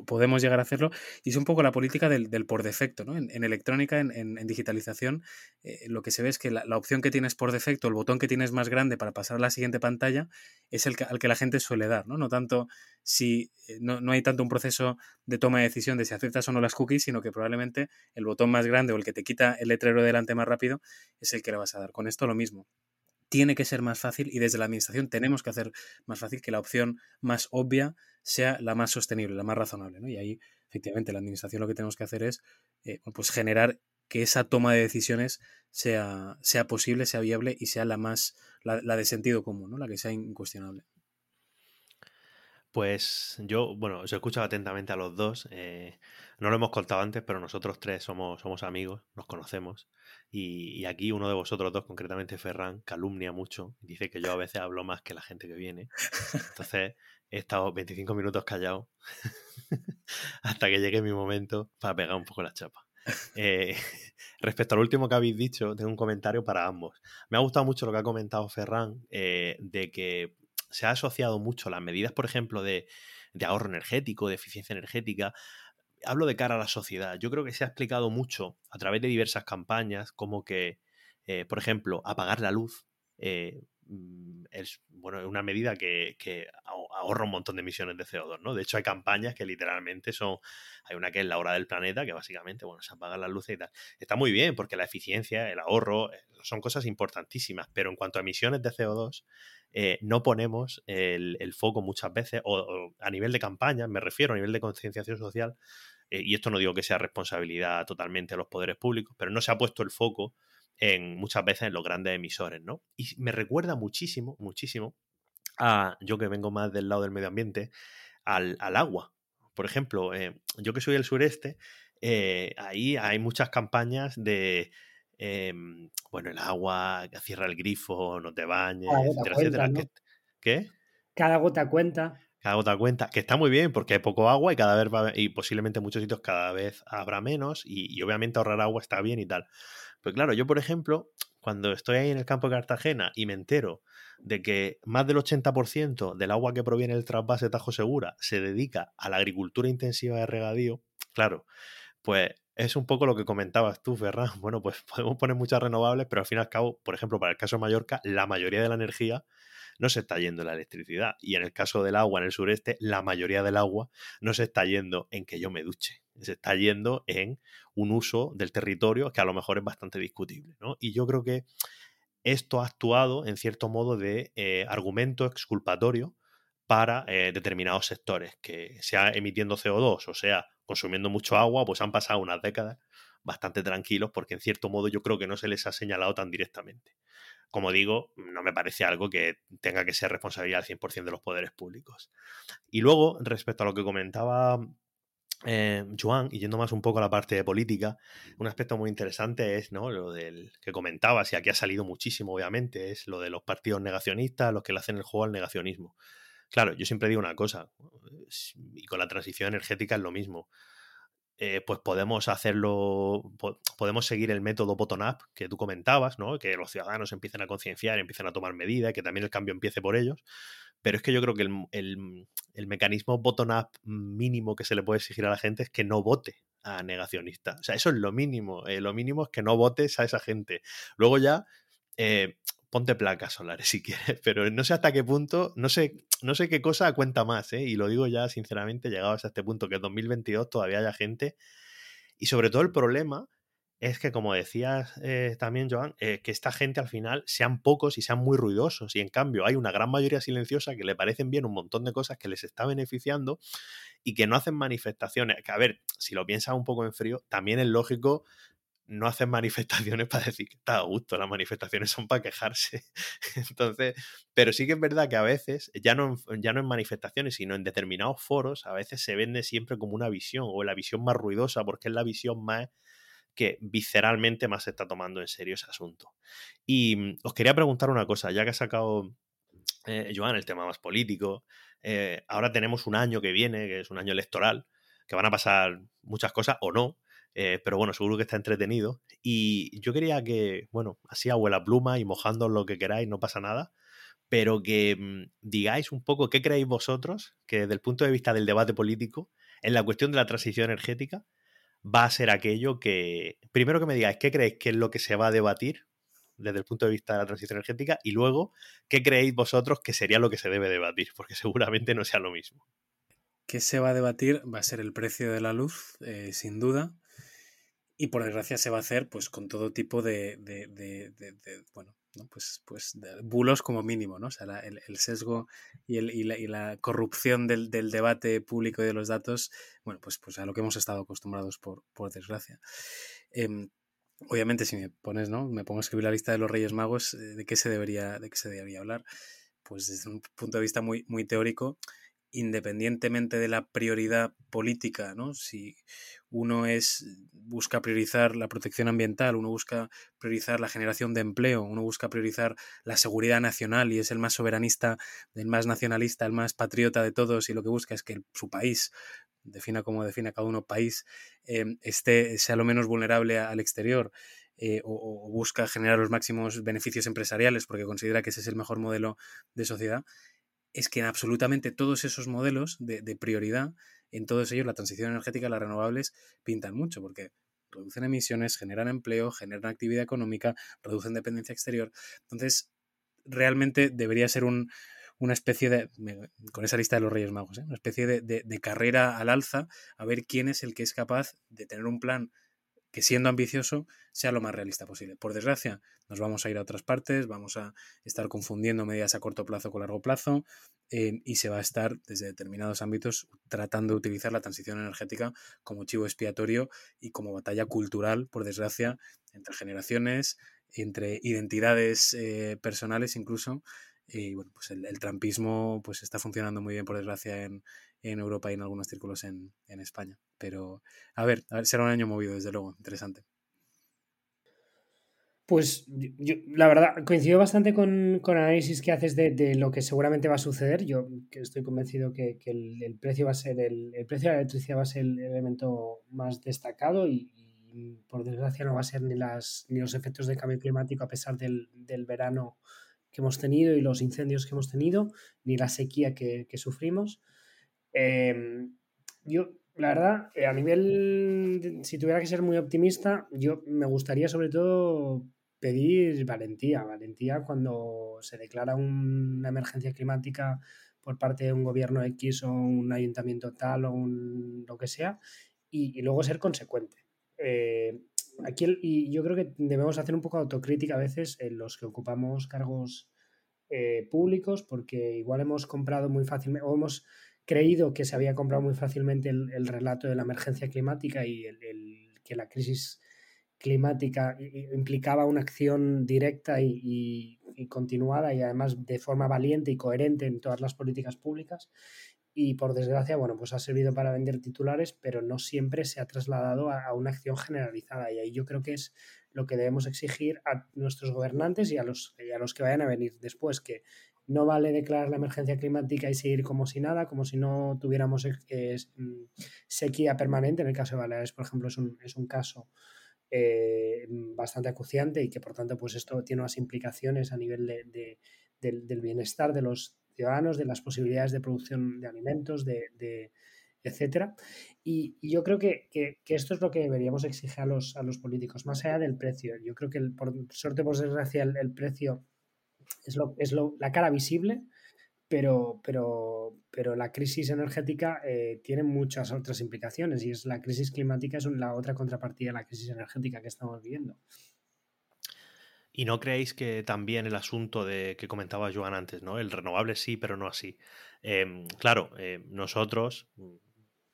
podemos llegar a hacerlo. Y es un poco la política del, por defecto. ¿no? En, electrónica, en, digitalización, eh, lo que se ve es que la, opción que tienes por defecto, el botón que tienes más grande para pasar a la siguiente pantalla, es el que, al que la gente suele dar. No, no tanto si eh, no, no hay tanto un proceso de toma de decisión de si aceptas o no las cookies, sino que probablemente el botón más grande o el que te quita el letrero delante más rápido es el que le vas a dar. Con esto lo mismo tiene que ser más fácil y desde la administración tenemos que hacer más fácil que la opción más obvia sea la más sostenible, la más razonable. ¿no? Y ahí, efectivamente, la administración lo que tenemos que hacer es eh, pues generar que esa toma de decisiones sea, sea posible, sea viable y sea la más, la, de sentido común, ¿no? la que sea incuestionable. Pues yo, bueno, os he escuchado atentamente a los dos. Eh, no lo hemos contado antes, pero nosotros tres somos, somos amigos, nos conocemos. Y, aquí uno de vosotros dos, concretamente Ferran, calumnia mucho. Dice que yo a veces hablo más que la gente que viene. Entonces he estado 25 minutos callado <laughs> hasta que llegue mi momento para pegar un poco la chapa. Eh, <laughs> respecto al último que habéis dicho, tengo un comentario para ambos. Me ha gustado mucho lo que ha comentado Ferran eh, de que se ha asociado mucho las medidas, por ejemplo, de, ahorro energético, de eficiencia energética, hablo de cara a la sociedad. Yo creo que se ha explicado mucho a través de diversas campañas, como que, eh, por ejemplo, apagar la luz eh, mm, es bueno, una medida que, ahorra un montón de emisiones de CO2, ¿no? De hecho, hay campañas que literalmente son. Hay una que es la hora del planeta, que básicamente, bueno, se apagan las luces y tal. Está muy bien, porque la eficiencia, el ahorro, eh, son cosas importantísimas, pero en cuanto a emisiones de CO2, no ponemos el, foco muchas veces, o, a nivel de campaña, me refiero a nivel de concienciación social, eh, y esto no digo que sea responsabilidad totalmente de los poderes públicos, pero no se ha puesto el foco en muchas veces en los grandes emisores, ¿no? Y me recuerda muchísimo, muchísimo a yo que vengo más del lado del medio ambiente, al, agua. Por ejemplo, eh, yo que soy del sureste, eh, ahí hay muchas campañas de em, bueno, el agua, cierra el grifo, no te bañes, etcétera, etcétera. ¿Qué? Cada gota cuenta cada gota cuenta, que está muy bien porque hay poco agua y cada vez va, y posiblemente en muchos sitios cada vez habrá menos y, obviamente ahorrar agua está bien y tal. Pero claro, yo por ejemplo, cuando estoy ahí en el campo de Cartagena y me entero de que más del 80% del agua que proviene del trasvase Tajo Segura se dedica a la agricultura intensiva de regadío, claro, pues es un poco lo que comentabas tú, Ferran. <laughs> Bueno, pues podemos poner muchas renovables, pero al fin y al cabo, por ejemplo, para el caso de Mallorca, la mayoría de la energía no se está yendo la electricidad. Y en el caso del agua en el sureste, la mayoría del agua no se está yendo en que yo me duche. Se está yendo en un uso del territorio que a lo mejor es bastante discutible. Y yo creo que esto ha actuado en cierto modo de eh, argumento exculpatorio para eh, determinados sectores, que sea emitiendo CO2 o sea consumiendo mucho agua, pues han pasado unas décadas bastante tranquilos porque en cierto modo yo creo que no se les ha señalado tan directamente como digo, no me parece algo que tenga que ser responsabilidad al 100% de los poderes públicos. Y luego, respecto a lo que comentaba eh, Joan, y yendo más un poco a la parte de política, un aspecto muy interesante es ¿no? lo del que comentabas, y aquí ha salido muchísimo, obviamente, es lo de los partidos negacionistas, los que le hacen el juego al negacionismo. Claro, yo siempre digo una cosa, y con la transición energética es lo mismo. Eh, pues podemos hacerlo, podemos seguir el método bottom-up que tú comentabas, ¿no? Que los ciudadanos empiecen a concienciar, empiecen a tomar medidas, que también el cambio empiece por ellos. Pero es que yo creo que el, mecanismo bottom-up mínimo que se le puede exigir a la gente es que no vote a negacionistas. O sea, eso es lo mínimo. Eh, lo mínimo es que no votes a esa gente. Luego ya, eh, ponte placas solares si <laughs> quieres, pero no sé hasta qué punto, no sé, no sé qué cosa cuenta más, ¿eh? y lo digo ya sinceramente, llegados a este punto, que en 2022 todavía haya gente, y sobre todo el problema es que, como decías eh, también, Joan, eh, que esta gente al final sean pocos y sean muy ruidosos, y en cambio hay una gran mayoría silenciosa que le parecen bien un montón de cosas que les está beneficiando y que no hacen manifestaciones. Que a ver, si lo piensas un poco en frío, también es lógico no hacen manifestaciones para decir que está a gusto, las manifestaciones son para quejarse. <laughs> Entonces, pero sí que es verdad que a veces, ya no, ya no en manifestaciones, sino en determinados foros, a veces se vende siempre como una visión, o la visión más ruidosa, porque es la visión más que visceralmente más se está tomando en serio ese asunto. Y mm, os quería preguntar una cosa, ya que ha sacado eh, Joan el tema más político, eh, ahora tenemos un año que viene, que es un año electoral, que van a pasar muchas cosas o no, eh, pero bueno, seguro que está entretenido. Y yo quería que, bueno, así abuela pluma y mojando lo que queráis, no pasa nada. pero que mm, digáis un poco qué creéis vosotros que desde el punto de vista del debate político, en la cuestión de la transición energética, va a ser aquello que, primero que me digáis qué creéis que es lo que se va a debatir desde el punto de vista de la transición energética y luego qué creéis vosotros que sería lo que se debe debatir, porque seguramente no sea lo mismo. ¿Qué se va a debatir? Va a ser el precio de la luz, eh, sin duda. Y por desgracia se va a hacer pues con todo tipo de, de, de, bueno, ¿no? pues, pues bulos como mínimo, ¿no? O sea, el, el, sesgo y, el, y, la, y la, corrupción del, del, debate público y de los datos, bueno, pues, pues a lo que hemos estado acostumbrados por, por desgracia. Eh, obviamente, si me pones, ¿no? Me pongo a escribir la lista de los Reyes Magos, eh, ¿de qué se debería, de qué se debería hablar? Pues desde un punto de vista muy, muy teórico, independientemente de la prioridad política, ¿no? Si uno es busca priorizar la protección ambiental, uno busca priorizar la generación de empleo, uno busca priorizar la seguridad nacional y es el más soberanista, el más nacionalista, el más patriota de todos y lo que busca es que su país defina como define cada uno país, eh, esté, sea lo menos vulnerable al exterior. Eh, o, busca generar los máximos beneficios empresariales porque considera que ese es el mejor modelo de sociedad, es que en absolutamente todos esos modelos de, de, prioridad, en todos ellos la transición energética las renovables pintan mucho, porque reducen emisiones, generan empleo, generan actividad económica, reducen dependencia exterior. Entonces, realmente debería ser un, una especie de, con esa lista de los Reyes Magos, ¿eh? una especie de, de carrera al alza a ver quién es el que es capaz de tener un plan que siendo ambicioso sea lo más realista posible. Por desgracia, nos vamos a ir a otras partes, vamos a estar confundiendo medidas a corto plazo con largo plazo eh, y se va a estar desde determinados ámbitos tratando de utilizar la transición energética como chivo expiatorio y como batalla cultural, por desgracia, entre generaciones, entre identidades eh, personales incluso. Y bueno, pues el, el, trampismo pues está funcionando muy bien, por desgracia, en, en Europa y en algunos círculos en, en España. Pero, a ver, será un año movido, desde luego, interesante. Pues yo, la verdad, coincido bastante con, con análisis que haces de, de, lo que seguramente va a suceder. Yo estoy convencido que, que el, el, precio va a ser el, el, precio de la electricidad va a ser el elemento más destacado y, por desgracia no va a ser ni las ni los efectos del cambio climático a pesar del, del verano que hemos tenido y los incendios que hemos tenido, ni la sequía que sufrimos. Eh, yo la verdad, eh, a nivel, si tuviera que ser muy optimista, yo me gustaría sobre todo pedir valentía, valentía cuando se declara una emergencia climática por parte de un gobierno X o un ayuntamiento tal o un, lo que sea, y, luego ser consecuente. Eh, aquí y yo creo que debemos hacer un poco autocrítica a veces en los que ocupamos cargos eh, públicos, porque igual hemos comprado muy fácilmente o hemos creído que se había comprado muy fácilmente el, el relato de la emergencia climática y el, el, que la crisis climática implicaba una acción directa y, y, continuada y además de forma valiente y coherente en todas las políticas públicas. Y por desgracia, bueno, pues ha servido para vender titulares, pero no siempre se ha trasladado a, a una acción generalizada. Y ahí yo creo que es lo que debemos exigir a nuestros gobernantes y a los, a los que vayan a venir después, que no vale declarar la emergencia climática y seguir como si nada, como si no tuviéramos eh, sequía permanente. En el caso de Baleares, por ejemplo, es un, es un caso eh, bastante acuciante y que por tanto pues esto tiene unas implicaciones a nivel de, de, del, bienestar de los ciudadanos, de las posibilidades de producción de alimentos, de, etcétera. Y, yo creo que, que, esto es lo que deberíamos exigir a los, a los políticos, más allá del precio. Yo creo que el, por suerte, por desgracia, el precio es, lo, es lo, la cara visible, pero, pero, pero la crisis energética eh, tiene muchas otras implicaciones y es la crisis climática es la otra contrapartida de la crisis energética que estamos viviendo. ¿Y no creéis que también el asunto de que comentaba Joan antes, ¿no? El renovable sí, pero no así. Eh, claro, eh, nosotros,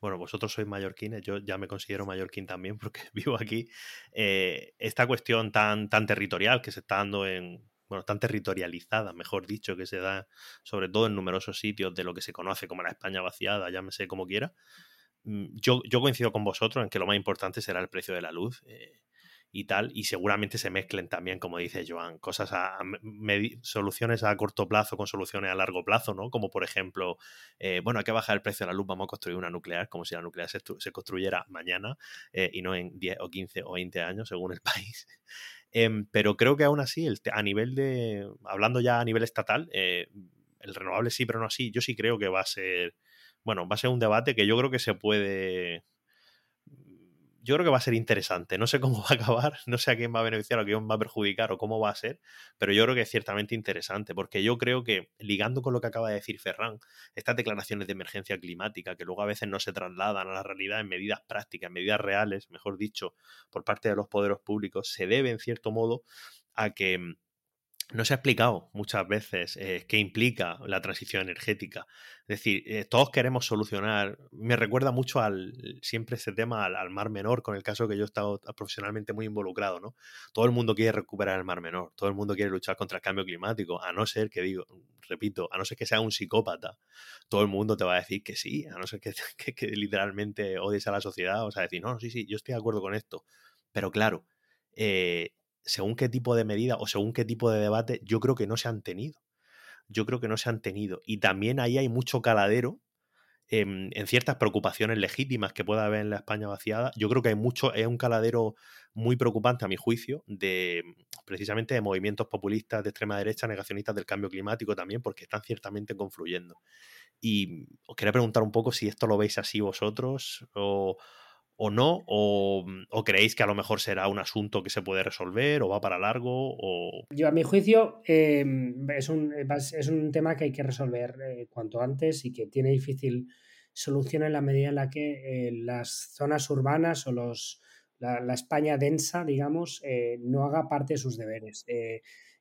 bueno, vosotros sois mallorquines, yo ya me considero mallorquín también porque <laughs> vivo aquí. Eh, esta cuestión tan, tan territorial que se está dando en, bueno, tan territorializada, mejor dicho, que se da sobre todo en numerosos sitios de lo que se conoce como la España vaciada, llámese como quiera. Mm, yo, coincido con vosotros en que lo más importante será el precio de la luz eh, y tal, y seguramente se mezclen también, como dice Joan, cosas a, soluciones a corto plazo con soluciones a largo plazo, ¿no? Como por ejemplo, eh, bueno, hay que bajar el precio de la luz, vamos a construir una nuclear, como si la nuclear se, se construyera mañana eh, y no en 10 o 15 o 20 años, según el <laughs> país. Em, pero creo que aún así, el, a nivel de, hablando ya a nivel estatal, eh, el renovable sí, pero no así, yo sí creo que va a ser, bueno, va a ser un debate que yo creo que se puede, yo creo que va a ser interesante. No sé cómo <laughs> va a acabar, no sé a quién va a beneficiar o a quién va a perjudicar o cómo va a ser, pero yo creo que es ciertamente interesante, porque yo creo que, ligando con lo que acaba de decir Ferran, estas declaraciones de emergencia climática, que luego a veces no se trasladan a la realidad en medidas prácticas, en medidas reales, mejor dicho, por parte de los poderes públicos, se debe, en cierto modo, a que mm, no se ha explicado muchas veces eh, qué implica la transición energética. Es decir, eh, todos queremos solucionar. Me recuerda mucho al siempre ese tema al, Mar Menor, con el caso que yo he estado profesionalmente muy involucrado, ¿no? Todo el mundo quiere recuperar el Mar Menor, todo el mundo quiere luchar contra el cambio climático, a no ser que digo, repito, a no ser que sea un psicópata, todo el mundo te va a decir que sí, a no ser que, <laughs> que, literalmente odies a la sociedad, o sea, decir, no, sí, sí, yo estoy de acuerdo con esto. Pero claro, eh, según qué tipo de medida o según qué tipo de debate, yo creo que no se han tenido. Yo creo que no se han tenido. Y también ahí hay mucho caladero en, ciertas preocupaciones legítimas que pueda haber en la España vaciada. Yo creo que hay mucho, es un caladero muy preocupante a mi juicio de precisamente de movimientos populistas de extrema derecha, negacionistas del cambio climático también, porque están ciertamente confluyendo. Y os quería preguntar un poco si esto lo veis así vosotros o, o no? Mm, o, creéis que a lo mejor será un asunto que se puede resolver o va para largo? O... Yo, a mi juicio, em, es, un, es, un, tema que hay que resolver eh, cuanto antes y que tiene difícil solución en la medida en la que eh, las zonas urbanas o los, la, España densa, digamos, eh, no haga parte de sus deberes.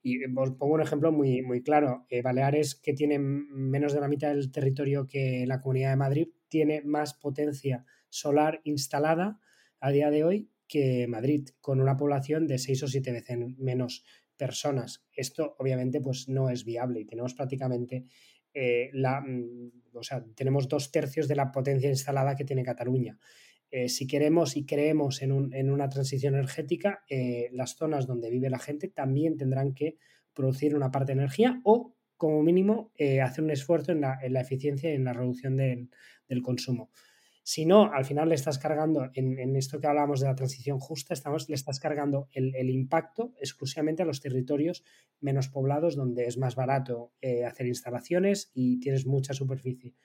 y os pongo un ejemplo muy, muy claro. Baleares, que tiene menos de la mitad del territorio que la Comunidad de Madrid, tiene más potencia solar instalada a día de hoy que Madrid, con una población de seis o siete veces menos personas. Esto obviamente pues no es viable y tenemos prácticamente eh, la, mm, o sea, tenemos dos tercios de la potencia instalada que tiene Cataluña. Eh, si queremos y creemos en, una transición energética, eh, las zonas donde vive la gente también tendrán que producir una parte de energía o, como mínimo, hacer un esfuerzo en la, eficiencia y en la reducción del consumo. Si no, al final le estás cargando, en, esto que hablábamos de la transición justa, estamos, le estás cargando el, impacto exclusivamente a los territorios menos poblados donde es más barato eh, hacer instalaciones y tienes mucha superficie.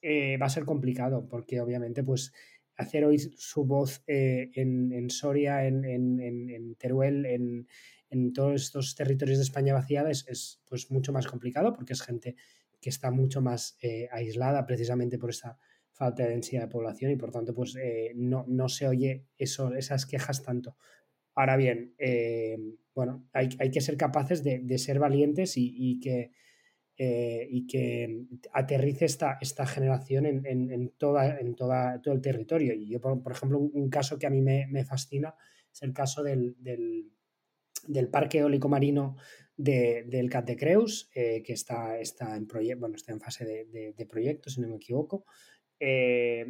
Eh, va a ser complicado porque obviamente pues hacer oír su voz eh, en, Soria, en, Teruel, en, todos estos territorios de España vaciada es, pues mucho más complicado porque es gente que está mucho más aislada precisamente por esta falta de densidad de población y por tanto pues eh, no, no, se oye eso, esas quejas tanto. Ahora bien, eh, bueno, hay, hay, que ser capaces de, de ser valientes y, y que, eh, y que aterrice esta, esta generación en, en, en, toda, en toda, todo el territorio. Y yo, por, por ejemplo, un, caso que a mí me, me fascina es el caso del, del, del parque eólico marino de, del Catecreus, que está, está, en bueno, está en fase de, de, de proyecto, si no me equivoco, eh,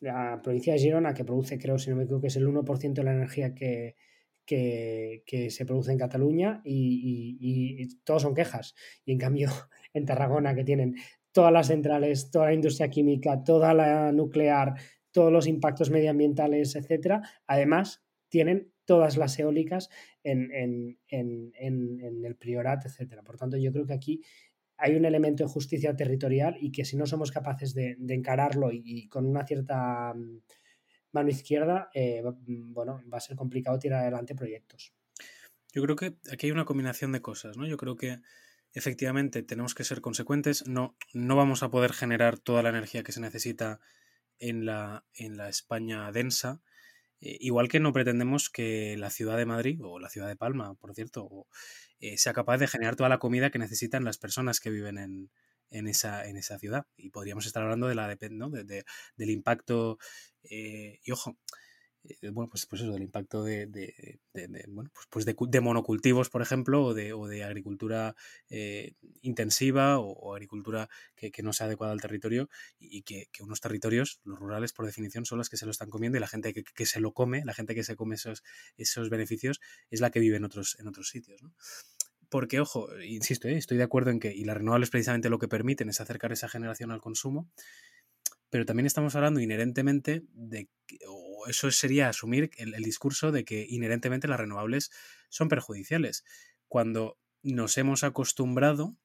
la provincia de Girona, que produce, creo, si no me equivoco, que es el 1% de la energía que, que, se produce en Cataluña y, todos son quejas. Y en cambio, <laughs> en Tarragona, que tienen todas las centrales, toda la industria química, toda la nuclear, todos los impactos medioambientales, etcétera, además tienen todas las eólicas en, en, en, en el Priorat, etcétera. Por tanto, yo creo que aquí hay un elemento de justicia territorial y que si no somos capaces de, encararlo y, con una cierta mm, mano izquierda, eh, mm, bueno, va a ser complicado tirar adelante proyectos. Yo creo que aquí hay una combinación de cosas, ¿no? Yo creo que efectivamente tenemos que ser consecuentes, no, no vamos a poder generar toda la energía que se necesita en la, en la España densa, eh, igual que no pretendemos que la ciudad de Madrid o la ciudad de Palma, por cierto, eh, sea capaz de generar toda la comida que necesitan las personas que viven en, en, esa, en esa ciudad. Y podríamos estar hablando de la, ¿no? de, del impacto, eh, y ojo, eh, bueno, pues, pues eso, del impacto de, bueno, pues, pues de, monocultivos, por ejemplo, o de, o agricultura eh, intensiva o, agricultura que, no sea adecuada al territorio y que, unos territorios, los rurales, por definición, son los que se lo están comiendo y la gente que, se lo come, la gente que se come esos, esos beneficios, es la que vive en otros, en otros sitios. Porque, ojo, insisto, ¿eh? estoy de acuerdo en que, y las renovables precisamente lo que permiten es acercar esa generación al consumo, pero también estamos hablando inherentemente de, eso sería asumir el, discurso de que inherentemente las renovables son perjudiciales. Cuando nos hemos acostumbrado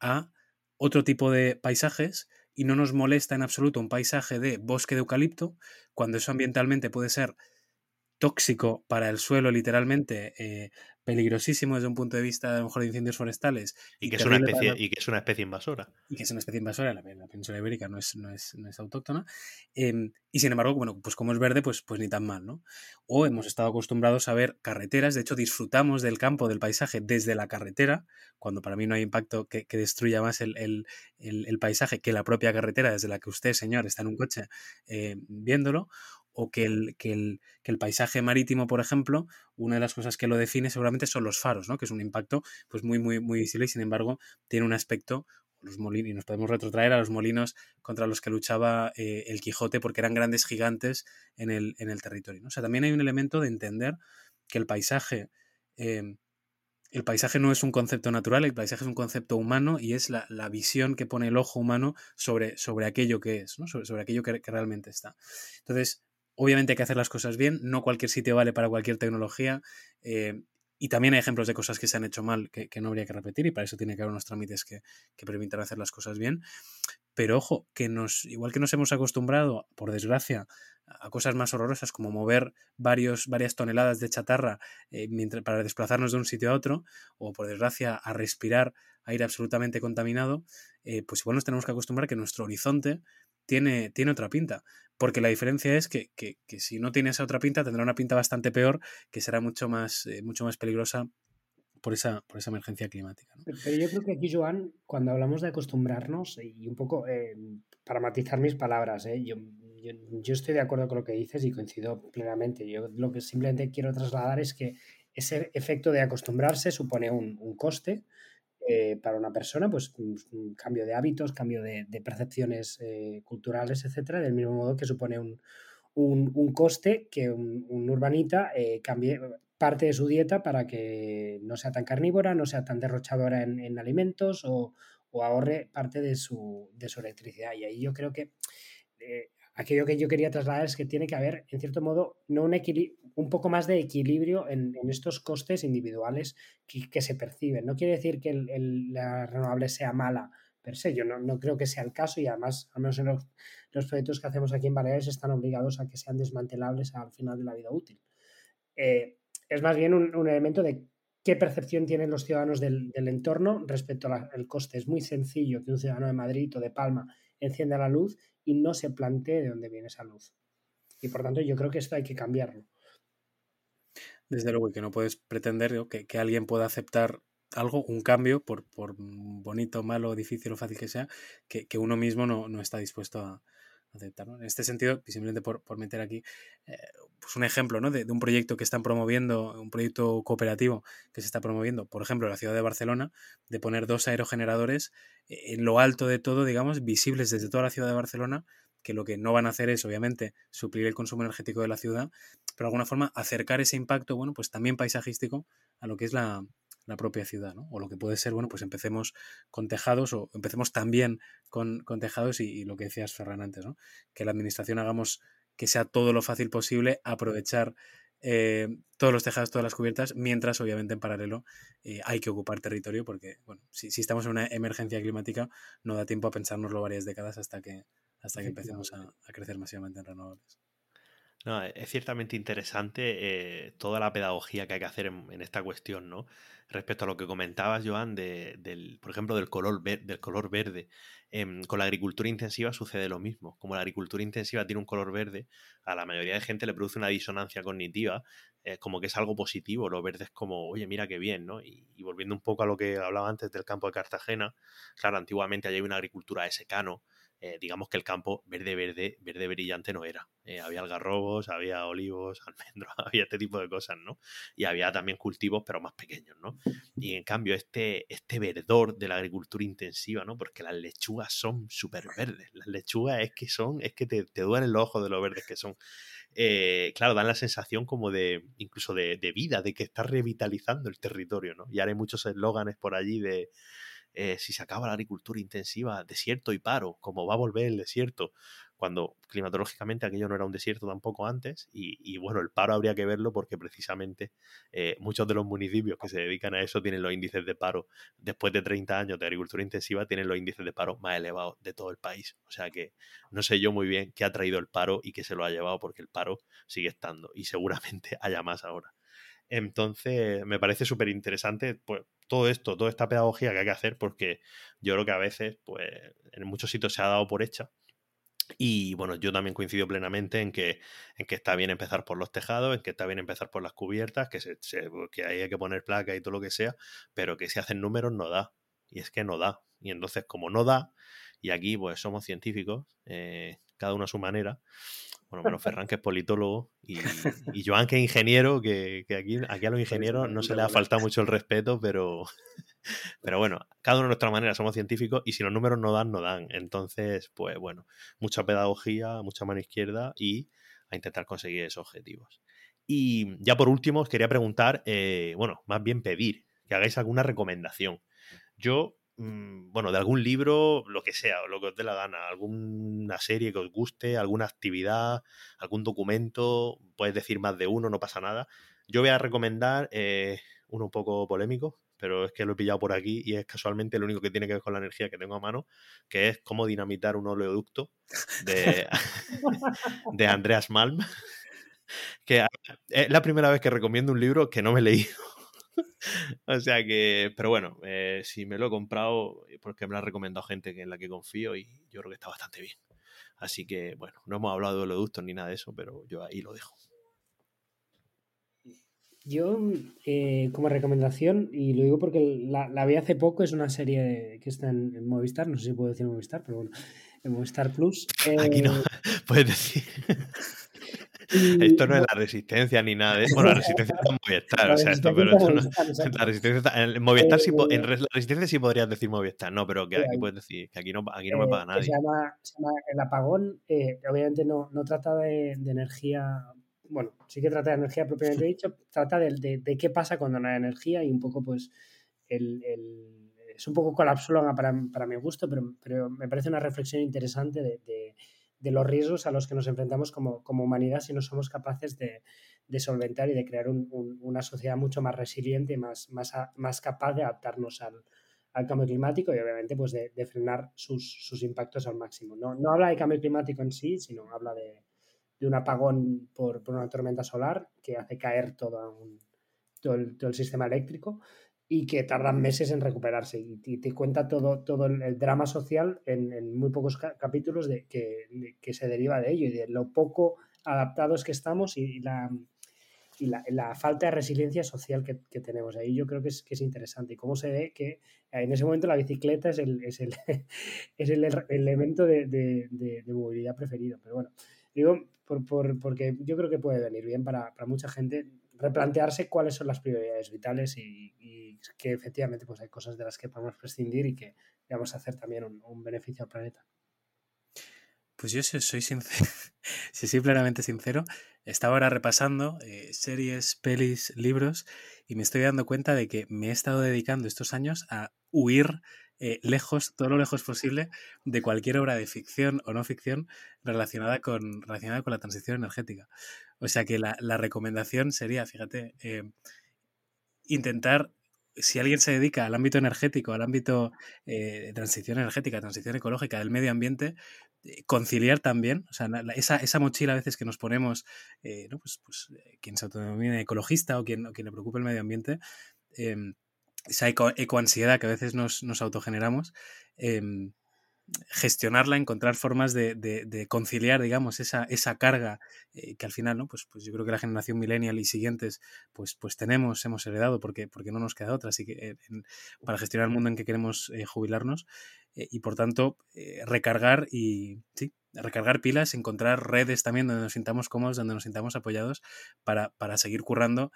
a otro tipo de paisajes y no nos molesta en absoluto un paisaje de bosque de eucalipto, cuando eso ambientalmente puede ser tóxico para el suelo, literalmente, eh, peligrosísimo desde un punto de vista a lo mejor de incendios forestales. Y, que, es una especie, y que es una especie invasora. Y que es una especie invasora, la, la península ibérica no es, no es, no es autóctona. Em, y sin embargo, bueno, pues como es verde, pues, pues ni tan mal, ¿no? O hemos estado acostumbrados a ver carreteras, de hecho disfrutamos del campo, del paisaje desde la carretera, cuando para mí no hay impacto que, que destruya más el, el, el, paisaje que la propia carretera desde la que usted, señor, está en un coche eh, viéndolo o que el, que el, que el paisaje marítimo, por ejemplo, una de las cosas que lo define seguramente son los faros, ¿no? que es un impacto pues muy, muy, muy visible y sin embargo tiene un aspecto los molinos, y nos podemos retrotraer a los molinos contra los que luchaba eh, el Quijote porque eran grandes gigantes en el, en el territorio. O sea, también hay un elemento de entender que el paisaje, em, el paisaje no es un concepto natural, el paisaje es un concepto humano y es la, la visión que pone el ojo humano sobre, sobre aquello que es, ¿no? sobre, sobre, aquello que, que realmente está. Entonces, Obviamente hay que hacer las cosas bien, no cualquier sitio vale para cualquier tecnología. Eh, y también hay ejemplos de cosas que se han hecho mal que, no habría que repetir y para eso tiene que haber unos trámites que, que, permitan hacer las cosas bien. Pero ojo, que nos, igual que nos hemos acostumbrado, por desgracia, a cosas más horrorosas como mover varios, varias toneladas de chatarra eh, mientras, para desplazarnos de un sitio a otro, o por desgracia a respirar aire absolutamente contaminado, eh, pues igual nos tenemos que acostumbrar que nuestro horizonte tiene, tiene otra pinta. Porque la diferencia es que, que, que, si no tiene esa otra pinta, tendrá una pinta bastante peor, que será mucho más, eh, mucho más peligrosa por esa, por esa emergencia climática. Pero yo creo que aquí, Joan, cuando hablamos de acostumbrarnos, y un poco eh, para matizar mis palabras, eh, yo, yo, yo, estoy de acuerdo con lo que dices y coincido plenamente. Yo lo que simplemente quiero trasladar es que ese efecto de acostumbrarse supone un, un coste, eh, para una persona, pues un, cambio de hábitos, cambio de, percepciones eh, culturales, etcétera, del mismo modo que supone un, un, un coste que un, urbanita eh, cambie parte de su dieta para que no sea tan carnívora, no sea tan derrochadora en, en alimentos o, o, ahorre parte de su, de su electricidad. Y ahí yo creo que eh, aquello que yo quería trasladar es que tiene que haber, en cierto modo, no un, un poco más de equilibrio en, en estos costes individuales que, que, se perciben. No quiere decir que el, el, la renovable sea mala per se, yo no, no, creo que sea el caso y además, al menos en los, los, proyectos que hacemos aquí en Baleares, están obligados a que sean desmantelables al final de la vida útil. Eh, es más bien un, un, elemento de qué percepción tienen los ciudadanos del, del entorno respecto al coste. Es muy sencillo que un ciudadano de Madrid o de Palma encienda la luz y no se plantee de dónde viene esa luz. Y por tanto yo creo que esto hay que cambiarlo. Desde luego, y que no puedes pretender que, que alguien pueda aceptar algo, un cambio, por, por, bonito, malo, difícil o fácil que sea, que, que uno mismo no, no, está dispuesto a aceptar. En este sentido, simplemente por, por meter aquí eh, pues un ejemplo ¿no? de, de, un proyecto que están promoviendo, un proyecto cooperativo que se está promoviendo, por ejemplo, en la ciudad de Barcelona, de poner dos aerogeneradores en lo alto de todo, digamos, visibles desde toda la ciudad de Barcelona, que lo que no van a hacer es, obviamente, suplir el consumo energético de la ciudad, pero de alguna forma acercar ese impacto, bueno, pues también paisajístico a lo que es la, la propia ciudad, ¿no? O lo que puede ser, bueno, pues empecemos con tejados o empecemos también con, con tejados y, y, lo que decías, Ferran, antes, ¿no? Que la administración hagamos que sea todo lo fácil posible aprovechar eh, todos los tejados, todas las cubiertas, mientras obviamente en paralelo eh, hay que ocupar territorio porque, bueno, si, si, estamos en una emergencia climática no da tiempo a pensárnoslo varias décadas hasta que, hasta que empecemos a, a crecer masivamente en renovables. No, es ciertamente interesante eh, toda la pedagogía que hay que hacer en, esta cuestión, ¿no? Respecto a lo que comentabas, Joan, de, del, por ejemplo, del color, ver, del color verde. Eh, con la agricultura intensiva sucede lo mismo. Como la agricultura intensiva tiene un color verde, a la mayoría de gente le produce una disonancia cognitiva, eh, como que es algo positivo. Lo verde es como, oye, mira qué bien, ¿no? Y, volviendo un poco a lo que hablaba antes del campo de Cartagena, claro, antiguamente allí había una agricultura de secano, eh, digamos que el campo verde, verde, verde brillante no era. Eh, había algarrobos, había olivos, <laughs> almendros, había este tipo de cosas, ¿no? Y había también cultivos, pero más pequeños, ¿no? Y en cambio, este, este verdor de la agricultura intensiva, ¿no? Porque las lechugas son súper verdes. Las lechugas es que son, es que te, te duelen los ojos de lo verdes que son. Eh, claro, dan la sensación como de, incluso de, de vida, de que está revitalizando el territorio, ¿no? Y hay muchos eslóganes por allí de eh, si se acaba la agricultura intensiva, desierto y paro, como va a volver el desierto, cuando climatológicamente aquello no era un desierto tampoco antes y, bueno, el paro habría que verlo porque precisamente eh, muchos de los municipios que se dedican a eso tienen los índices de paro, después de 30 años de agricultura intensiva, tienen los índices de paro más elevados de todo el país. O sea que no sé yo muy bien qué ha traído el paro y qué se lo ha llevado porque el paro sigue estando y seguramente <laughs> haya más ahora. Entonces, me parece súper interesante pues, todo esto, toda esta pedagogía que hay que hacer, porque yo creo que a veces, pues, en muchos sitios se ha dado por hecha. Y bueno, yo también coincido plenamente en que, en que está bien empezar por los tejados, en que está bien empezar por las cubiertas, que, se, que ahí hay que poner placa y todo lo que sea, pero que si hacen números no da. Y es que no da. Y entonces, como no da, y aquí pues somos científicos, eh, cada uno a su manera, bueno, menos Ferran, que es politólogo, y, y Joan, que es ingeniero, que, aquí, aquí a los ingenieros no se le ha faltado mucho el respeto, pero, <laughs> pero bueno, cada uno a nuestra manera somos científicos y si los números no dan, no dan. Entonces, pues bueno, mucha pedagogía, mucha mano izquierda y a intentar conseguir esos objetivos. Y ya por último, os quería preguntar, eh, bueno, más bien pedir que hagáis alguna recomendación. Yo Mm, bueno, de algún libro, lo que sea, lo que os dé la gana, alguna serie que os guste, alguna actividad, algún documento, puedes decir más de uno, no pasa nada. Yo voy a recomendar eh, uno un poco polémico, pero es que lo he pillado por aquí y es casualmente lo único que tiene que ver con la energía que tengo a mano, que es cómo dinamitar un oleoducto de, <laughs> de Andreas Malm, <laughs> que es la primera vez que recomiendo un libro que no me he leído o sea que, pero bueno, eh, si me lo he comprado, eh, porque me lo ha recomendado gente en la que confío y yo creo que está bastante bien. Así que, bueno, no hemos hablado de oleoductos ni nada de eso, pero yo ahí lo dejo. Yo, eh, como recomendación, y lo digo porque la, vi hace poco, es una serie que está en, Movistar, no sé si puedo decir Movistar, pero bueno, en Movistar Plus. <laughs> Aquí no, <laughs> puedes decir. Esto no es la resistencia ni nada de eso. Bueno, la <laughs> resistencia está en Movistar, o sea, esto, pero esto no. <laughs> La resistencia está, en Movistar sí, en eh, la resistencia sí podrías decir Movistar, no, pero que aquí puedes decir que aquí no, aquí no me paga eh, nadie. Se llama, se llama El Apagón, eh, obviamente no, no trata de, de, energía, bueno, sí que trata de energía propiamente dicho, trata de, de, de, qué pasa cuando no hay energía y un poco pues el, el es un poco colapsóloga para, para mi gusto, pero, pero me parece una reflexión interesante de, de de los riesgos a los que nos enfrentamos como, humanidad si no somos capaces de, solventar y de crear una sociedad mucho más resiliente y más, más, más capaz de adaptarnos al, cambio climático y obviamente pues de, frenar sus, impactos al máximo. No, no habla de cambio climático en sí, sino habla de, un apagón por, una tormenta solar que hace caer todo, todo el sistema eléctrico y que tardan meses en recuperarse. Y, te cuenta todo, todo el, drama social en, muy pocos capítulos de que, que, se deriva de ello y de lo poco adaptados que estamos y, la, y la, la, falta de resiliencia social que, que, tenemos. Ahí yo creo que es, que es interesante. Y cómo se ve que en ese momento la bicicleta es el, es el, <laughs> es el elemento de, de, de, movilidad preferido. Pero bueno, digo, por, por, porque yo creo que puede venir bien para, para mucha gente replantearse cuáles son las prioridades vitales y, que efectivamente pues hay cosas de las que podemos prescindir y que vamos a hacer también un, beneficio al planeta. Pues yo si soy sincero, <laughs> si soy plenamente sincero, estaba ahora repasando eh, series, pelis, libros y me estoy dando cuenta de que me he estado dedicando estos años a huir eh, lejos, todo lo lejos posible, de cualquier obra de ficción o no ficción relacionada con, relacionada con la transición energética. O sea que la, recomendación sería, fíjate, eh, intentar, si alguien se dedica al ámbito energético, al ámbito eh, de transición energética, transición ecológica, del medio ambiente, eh, conciliar también, o sea, esa, esa, mochila a veces que nos ponemos, ¿no? pues, pues quien se autodenomine ecologista o quien, o quien le preocupe el medio ambiente, em, esa ecoansiedad que a veces nos, nos autogeneramos, em, gestionarla, encontrar formas de, conciliar, digamos, esa, esa carga eh, que al final, ¿no? Pues, pues yo creo que la generación millennial y siguientes, pues, pues tenemos, hemos heredado porque, porque no nos queda otra, así que eh, para gestionar el mundo en que queremos eh, jubilarnos y por tanto recargar y, sí, recargar pilas, encontrar redes también donde nos sintamos cómodos, donde nos sintamos apoyados para, para seguir currando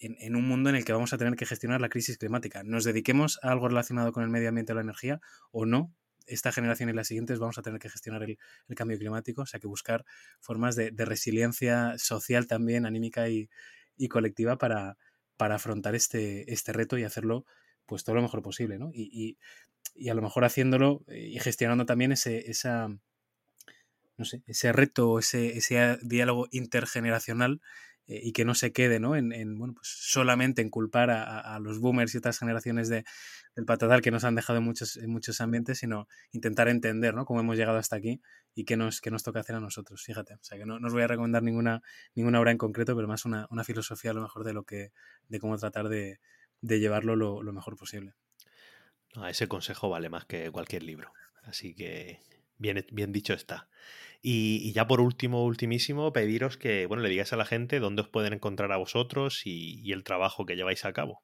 en, en, un mundo en el que vamos a tener que gestionar la crisis climática. Nos dediquemos a algo relacionado con el medio ambiente o la energía o no, esta generación y las siguientes vamos a tener que gestionar el, cambio climático, o sea que buscar formas de, resiliencia social también, anímica y, colectiva para, para afrontar este, este reto y hacerlo pues todo lo mejor posible, ¿no? Y, a lo mejor haciéndolo y gestionando también ese, esa, no sé, ese reto, ese, ese diálogo intergeneracional eh, y que no se quede ¿no? En, en, bueno, pues solamente en culpar a, a, los boomers y otras generaciones de, del patatal que nos han dejado en muchos, en muchos ambientes, sino intentar entender ¿no? cómo hemos llegado hasta aquí y qué nos, qué nos toca hacer a nosotros. Fíjate, o sea que no, no os voy a recomendar ninguna, ninguna obra en concreto, pero más una, una filosofía a lo mejor de, lo que, de cómo tratar de, de llevarlo lo, lo, mejor posible. Ese consejo vale más que cualquier libro. Así que bien, bien dicho está. Y, y, ya por último, ultimísimo, pediros que bueno, le digáis a la gente dónde os pueden encontrar a vosotros y, y el trabajo que lleváis a cabo.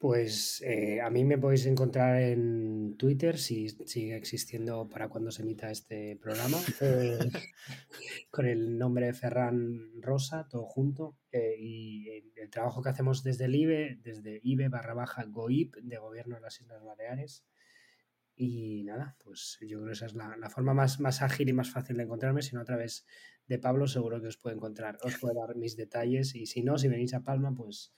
Pues eh, a mí me podéis encontrar en Twitter, si sigue existiendo para cuando se emita este programa, eh, <laughs> con el nombre de Ferran Rosa, todo junto. Eh, y el trabajo que hacemos desde el IBE, desde IBE barra baja GOIP, de Gobierno de las Islas Baleares. Y nada, pues yo creo que esa es la, la, forma más, más ágil y más fácil de encontrarme. Si no, a través de Pablo, seguro que os puede encontrar, os puede dar mis detalles. Y si no, si venís a Palma, pues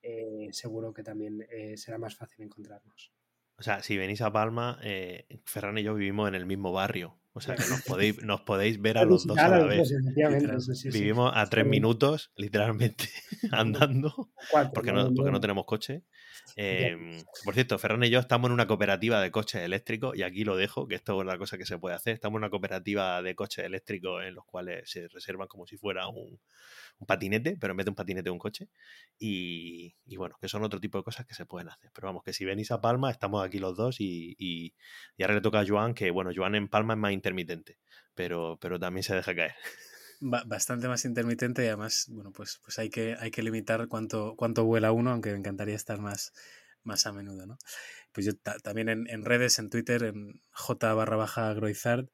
eh, seguro que también eh, será más fácil encontrarnos. O sea, si venís a Palma, eh, Ferran y yo vivimos en el mismo barrio. O sea, que nos <laughs> podéis, nos podéis ver a los dos a la vez. Sí, sí, vivimos a tres minutos, literalmente, <laughs> andando, porque no, porque no tenemos coche. Eh, por cierto, Ferran y yo estamos en una cooperativa de coches eléctricos, y aquí lo dejo, que esto es la cosa que se puede hacer. Estamos en una cooperativa de coches eléctricos en los cuales se reservan como si fuera un, un patinete, pero en vez de un patinete un coche. Y, y, bueno, que son otro tipo de cosas que se pueden hacer. Pero vamos, que si venís a Palma, estamos aquí los dos y, y, y ahora le toca a Joan, que bueno, Joan en Palma es más intermitente, pero, pero también se deja caer. Bastante más intermitente y además, bueno, pues, pues hay, que, hay que limitar cuánto, cuánto vuela uno, aunque me encantaría estar más, más a menudo, ¿no? Pues yo también en, en, redes, en Twitter, en j barra baja groizard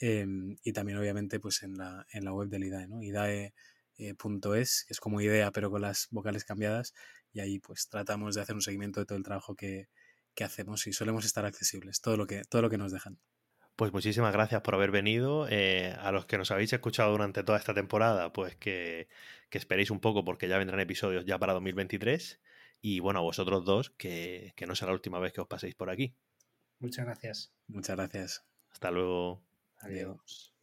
eh, y también obviamente pues en la, en la web del IDAE, ¿no? IDAE eh, que es como idea pero con las vocales cambiadas y ahí pues tratamos de hacer un seguimiento de todo el trabajo que, que, hacemos y solemos estar accesibles, todo lo que, todo lo que nos dejan. Pues muchísimas gracias por haber venido. Eh, a los que nos habéis escuchado durante toda esta temporada, pues que, que, esperéis un poco porque ya vendrán episodios ya para 2023. Y bueno, a vosotros dos, que, que no será la última vez que os paséis por aquí. Muchas gracias. Muchas gracias. Hasta luego. Adiós.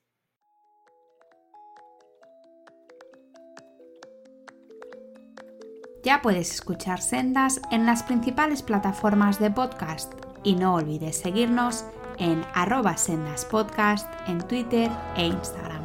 Ya puedes escuchar Sendas en las principales plataformas de podcast y no olvides seguirnos en arroba sendaspodcast en Twitter e Instagram.